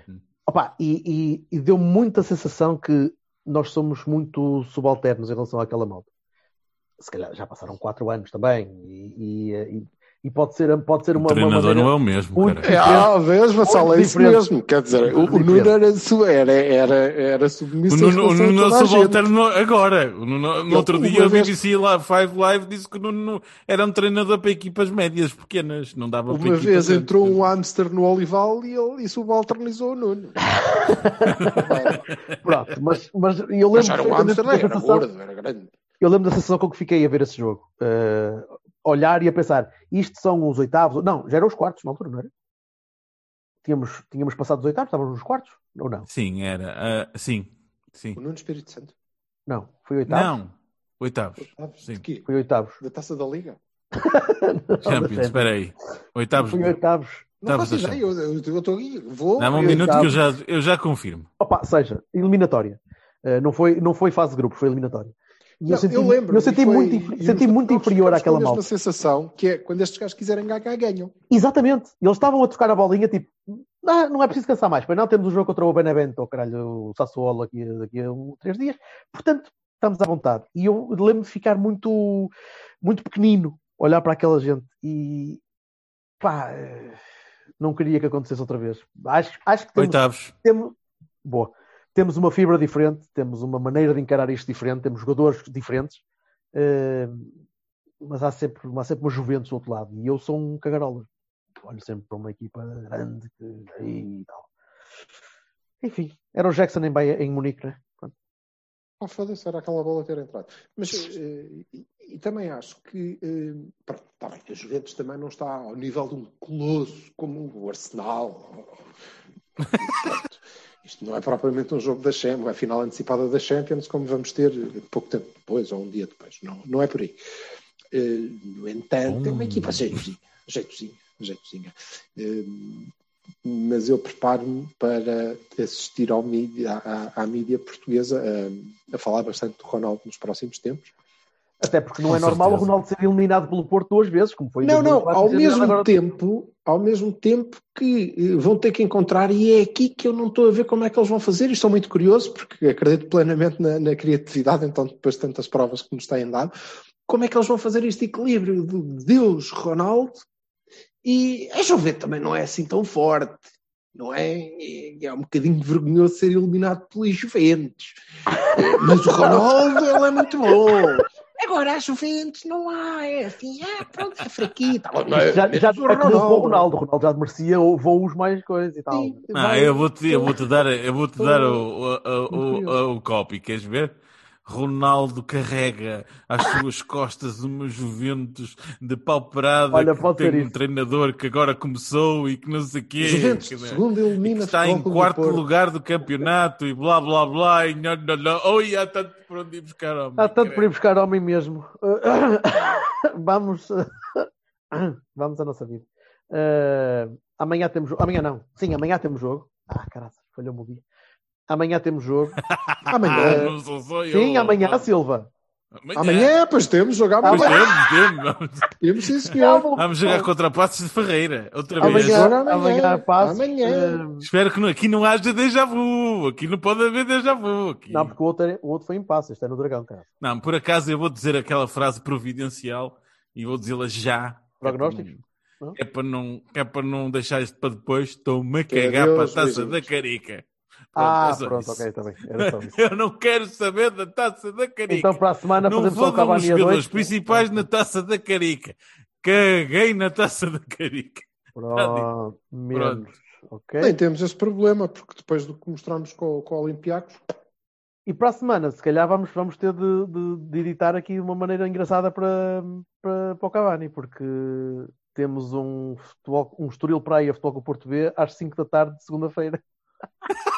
Speaker 2: Uhum.
Speaker 1: Opa, e, e, e deu muita sensação que nós somos muito subalternos em relação àquela malta. Se calhar já passaram quatro anos também, e, e, e- E pode ser, pode ser
Speaker 2: O
Speaker 1: uma, uma
Speaker 2: treinador
Speaker 1: maneira...
Speaker 2: não é o mesmo,
Speaker 1: muito
Speaker 2: cara.
Speaker 3: É, ah, vês, Vassal, é isso mesmo. Quer dizer, o, o Nuno era, era, era, era
Speaker 2: O
Speaker 3: submisso
Speaker 2: Nuno, o Nuno
Speaker 3: a gente.
Speaker 2: subalterno agora. O Nuno, no
Speaker 3: Ele-
Speaker 2: outro
Speaker 3: uma
Speaker 2: dia,
Speaker 3: vez-
Speaker 2: BBC Live, Five Live disse que o Nuno era um treinador para equipas médias, pequenas. Não dava para
Speaker 3: Uma vez
Speaker 2: grandes.
Speaker 3: entrou um hamster no olival e ele e subalternizou o Nuno.
Speaker 1: Pronto, mas, mas eu lembro
Speaker 3: Mas era um hamster,
Speaker 1: da
Speaker 3: era gordo, era grande.
Speaker 1: Eu lembro da sensação com que fiquei a ver esse jogo. Eh, olhar e a pensar, isto são os oitavos. Não, já eram os quartos na altura, não era? Tínhamos, tínhamos passado os oitavos, estávamos nos quartos? Ou não?
Speaker 2: Sim, era. ah, sim, sim.
Speaker 3: O Nuno Espírito Santo.
Speaker 1: Não, foi oitavos.
Speaker 2: Não, oitavos.
Speaker 3: Oitavos?
Speaker 2: Sim.
Speaker 3: De quê?
Speaker 1: Foi oitavos.
Speaker 3: Da taça da Liga?
Speaker 2: Champions, espera aí. Oitavos.
Speaker 1: Foi oitavos.
Speaker 3: Não
Speaker 2: Oitavos
Speaker 3: faço ideia, eu estou aqui. Vou.
Speaker 2: Dá-me um minuto que eu
Speaker 1: oitavos.
Speaker 2: já, eu já confirmo.
Speaker 1: Opa, seja, eliminatória. Eh, não, foi, não foi fase de grupo, foi eliminatória. E eu senti,
Speaker 3: eu lembro.
Speaker 1: eu senti
Speaker 3: foi-
Speaker 1: muito, senti muito inferior àquela
Speaker 3: com a mesma
Speaker 1: malta.
Speaker 3: sensação que é quando estes gajos quiserem ganhar, ganham.
Speaker 1: Exatamente. Eles estavam a tocar a bolinha, tipo, "Ah, não é preciso cansar mais. Pois não, temos o jogo contra o Benevento, ou caralho, o Sassuolo aqui, daqui a um, três dias. Portanto, estamos à vontade. E eu lembro de ficar muito, muito pequenino, olhar para aquela gente e pá, eh, não queria que acontecesse outra vez. Acho, acho que temos,
Speaker 2: Oitavos.
Speaker 1: temos, boa, temos uma fibra diferente, temos uma maneira de encarar isto diferente, temos jogadores diferentes, eh, mas há sempre, há sempre uma Juventus do outro lado. E eu sou um cagarola. Olho sempre para uma equipa grande que, e tal. Enfim, era o Jackson em, Bahia, em Munique, né?
Speaker 3: Oh, foda-se, era aquela bola ter entrado. Mas eh, e, e também acho que eh, pronto, tá bem, que a Juventus também não está ao nível de um colosso como o Arsenal. Isto não é propriamente um jogo da Champions, a final antecipada da Champions, como vamos ter pouco tempo depois ou um dia depois. Não, não é por aí. Eh, no entanto, é uma equipa jeitozinha, jeitozinha, jeitozinha. Eh, mas eu preparo-me para assistir ao mídia, à, à mídia portuguesa a, a falar bastante do Ronaldo nos próximos tempos.
Speaker 1: Até porque não
Speaker 2: Com
Speaker 1: é normal o
Speaker 2: certeza.
Speaker 1: Ronaldo ser eliminado pelo Porto duas vezes, como foi
Speaker 3: Não, não,
Speaker 1: 2004,
Speaker 3: ao mesmo
Speaker 1: agora-
Speaker 3: tempo, ao mesmo tempo que eh, vão ter que encontrar, e é aqui que eu não estou a ver como é que eles vão fazer, e estou muito curioso, porque acredito plenamente na, na criatividade, então depois de tantas provas que nos têm dado, como é que eles vão fazer este equilíbrio do Deus Ronaldo e a Juventus também não é assim tão forte. Não é? É- um bocadinho vergonhoso ser eliminado pelos Juventus. Mas o Ronaldo, ele é muito bom. Agora, a Juventus não há, é assim, ah, pronto, é fraquinho. Bom, mas-
Speaker 1: Já, já é como o Ronaldo. O Ronaldo já merecia voos mais coisas e tal.
Speaker 3: Sim,
Speaker 2: Ah,
Speaker 3: vai-
Speaker 2: eu vou-te eu vou -te dar, eu vou -te dar o, o, o, o, o copy, queres ver? Ronaldo carrega às suas costas uma Juventus de pauperada
Speaker 1: Olha,
Speaker 2: que tem um
Speaker 1: isso.
Speaker 2: treinador que agora começou e que não sei o quê.
Speaker 3: Juventus,
Speaker 2: que, né,
Speaker 3: segundo elimina
Speaker 2: está em
Speaker 3: do
Speaker 2: quarto lugar do campeonato e blá blá blá e não, não, não. Oi, há tanto por onde ir buscar homem.
Speaker 1: Há tanto para ir buscar homem mesmo. vamos. vamos à nossa vida. Eh, amanhã temos jogo. Amanhã não. Sim, amanhã temos jogo. Ah, caralho, falhou-me o dia. Amanhã temos jogo.
Speaker 3: Amanhã.
Speaker 1: Sim, amanhã, Silva.
Speaker 2: Amanhã.
Speaker 3: Amanhã, pois temos, jogar amanhã.
Speaker 2: temos, temos.
Speaker 3: Temos, sim, senhor.
Speaker 2: Vamos jogar contra Passos de Ferreira. Outra vez.
Speaker 1: Amanhã,
Speaker 3: amanhã.
Speaker 1: amanhã passo.
Speaker 3: Amanhã.
Speaker 2: Espero que não- aqui não haja déjà vu. Aqui não pode haver déjà vu. Aqui.
Speaker 1: Não, porque o outro, é- o outro foi em passo. Este é no Dragão, cara.
Speaker 2: Não, por acaso eu vou dizer aquela frase providencial e vou dizê-la já.
Speaker 1: Prognósticos?
Speaker 2: É para não, é para não deixar isto para depois. Estou-me a cagar
Speaker 3: adeus,
Speaker 2: para a taça da carica.
Speaker 1: Ah,
Speaker 2: é
Speaker 1: pronto,
Speaker 2: isso.
Speaker 1: ok, está bem. Era só isso.
Speaker 2: Eu não quero saber da taça da carica.
Speaker 1: Então para a semana
Speaker 2: não
Speaker 1: fazemos só
Speaker 2: vou
Speaker 1: o
Speaker 2: dar os
Speaker 1: Cavani a dois.
Speaker 2: principais na taça da carica. Caguei na taça da carica.
Speaker 1: Pronto. Ok?
Speaker 3: Nem temos esse problema, porque depois do que mostramos com, com o Olympiacos,
Speaker 1: E para a semana, se calhar vamos, vamos ter de, de- de editar aqui de uma maneira engraçada para, para, para o Cavani, porque temos um, futebol, um Estoril Praia Futebol com o Porto B às 5 da tarde de segunda-feira.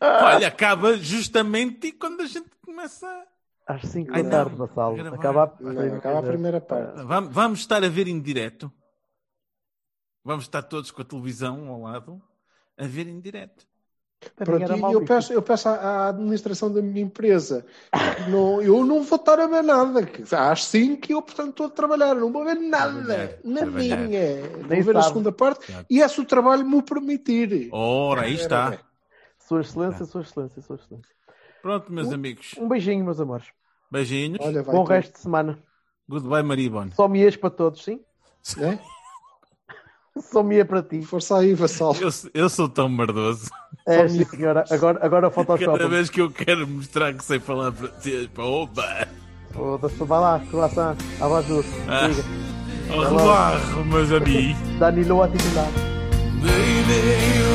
Speaker 2: Olha, acaba justamente quando a gente começa.
Speaker 1: Às 5
Speaker 2: Ai,
Speaker 1: da tarde, Vassal. Acaba, a
Speaker 3: não, acaba a primeira parte.
Speaker 2: Vamos, vamos estar a ver em direto. Vamos estar todos com a televisão ao lado a ver em direto.
Speaker 3: Pronto, e eu peço, eu peço à, administração da minha empresa que não, eu não vou estar a ver nada. Às 5 eu, portanto, estou a trabalhar, não vou ver nada. Nadinha. Vou ver a segunda parte e é se o trabalho me permitir.
Speaker 2: Ora, aí está.
Speaker 1: Sua Excelência, Sua Excelência, Sua Excelência.
Speaker 2: Pronto, meus amigos.
Speaker 1: Um beijinho, meus amores.
Speaker 2: Beijinhos.
Speaker 3: Olha, vai
Speaker 1: Bom
Speaker 3: tu.
Speaker 1: resto de semana.
Speaker 2: Goodbye, Maribone.
Speaker 1: Só me para todos, sim?
Speaker 3: É?
Speaker 1: Só me é para ti.
Speaker 3: Força aí, vassal.
Speaker 2: Eu, eu sou tão merdoso.
Speaker 1: É, sim, senhora. Agora, agora o
Speaker 2: Cada
Speaker 1: Photoshop.
Speaker 2: vez que eu quero mostrar que sei falar francês, pá, opa!
Speaker 1: Foda-se, vai lá, croissant, do.
Speaker 2: Ah. Au revoir, meus amigos.
Speaker 1: Danilo a titular.
Speaker 2: Baby,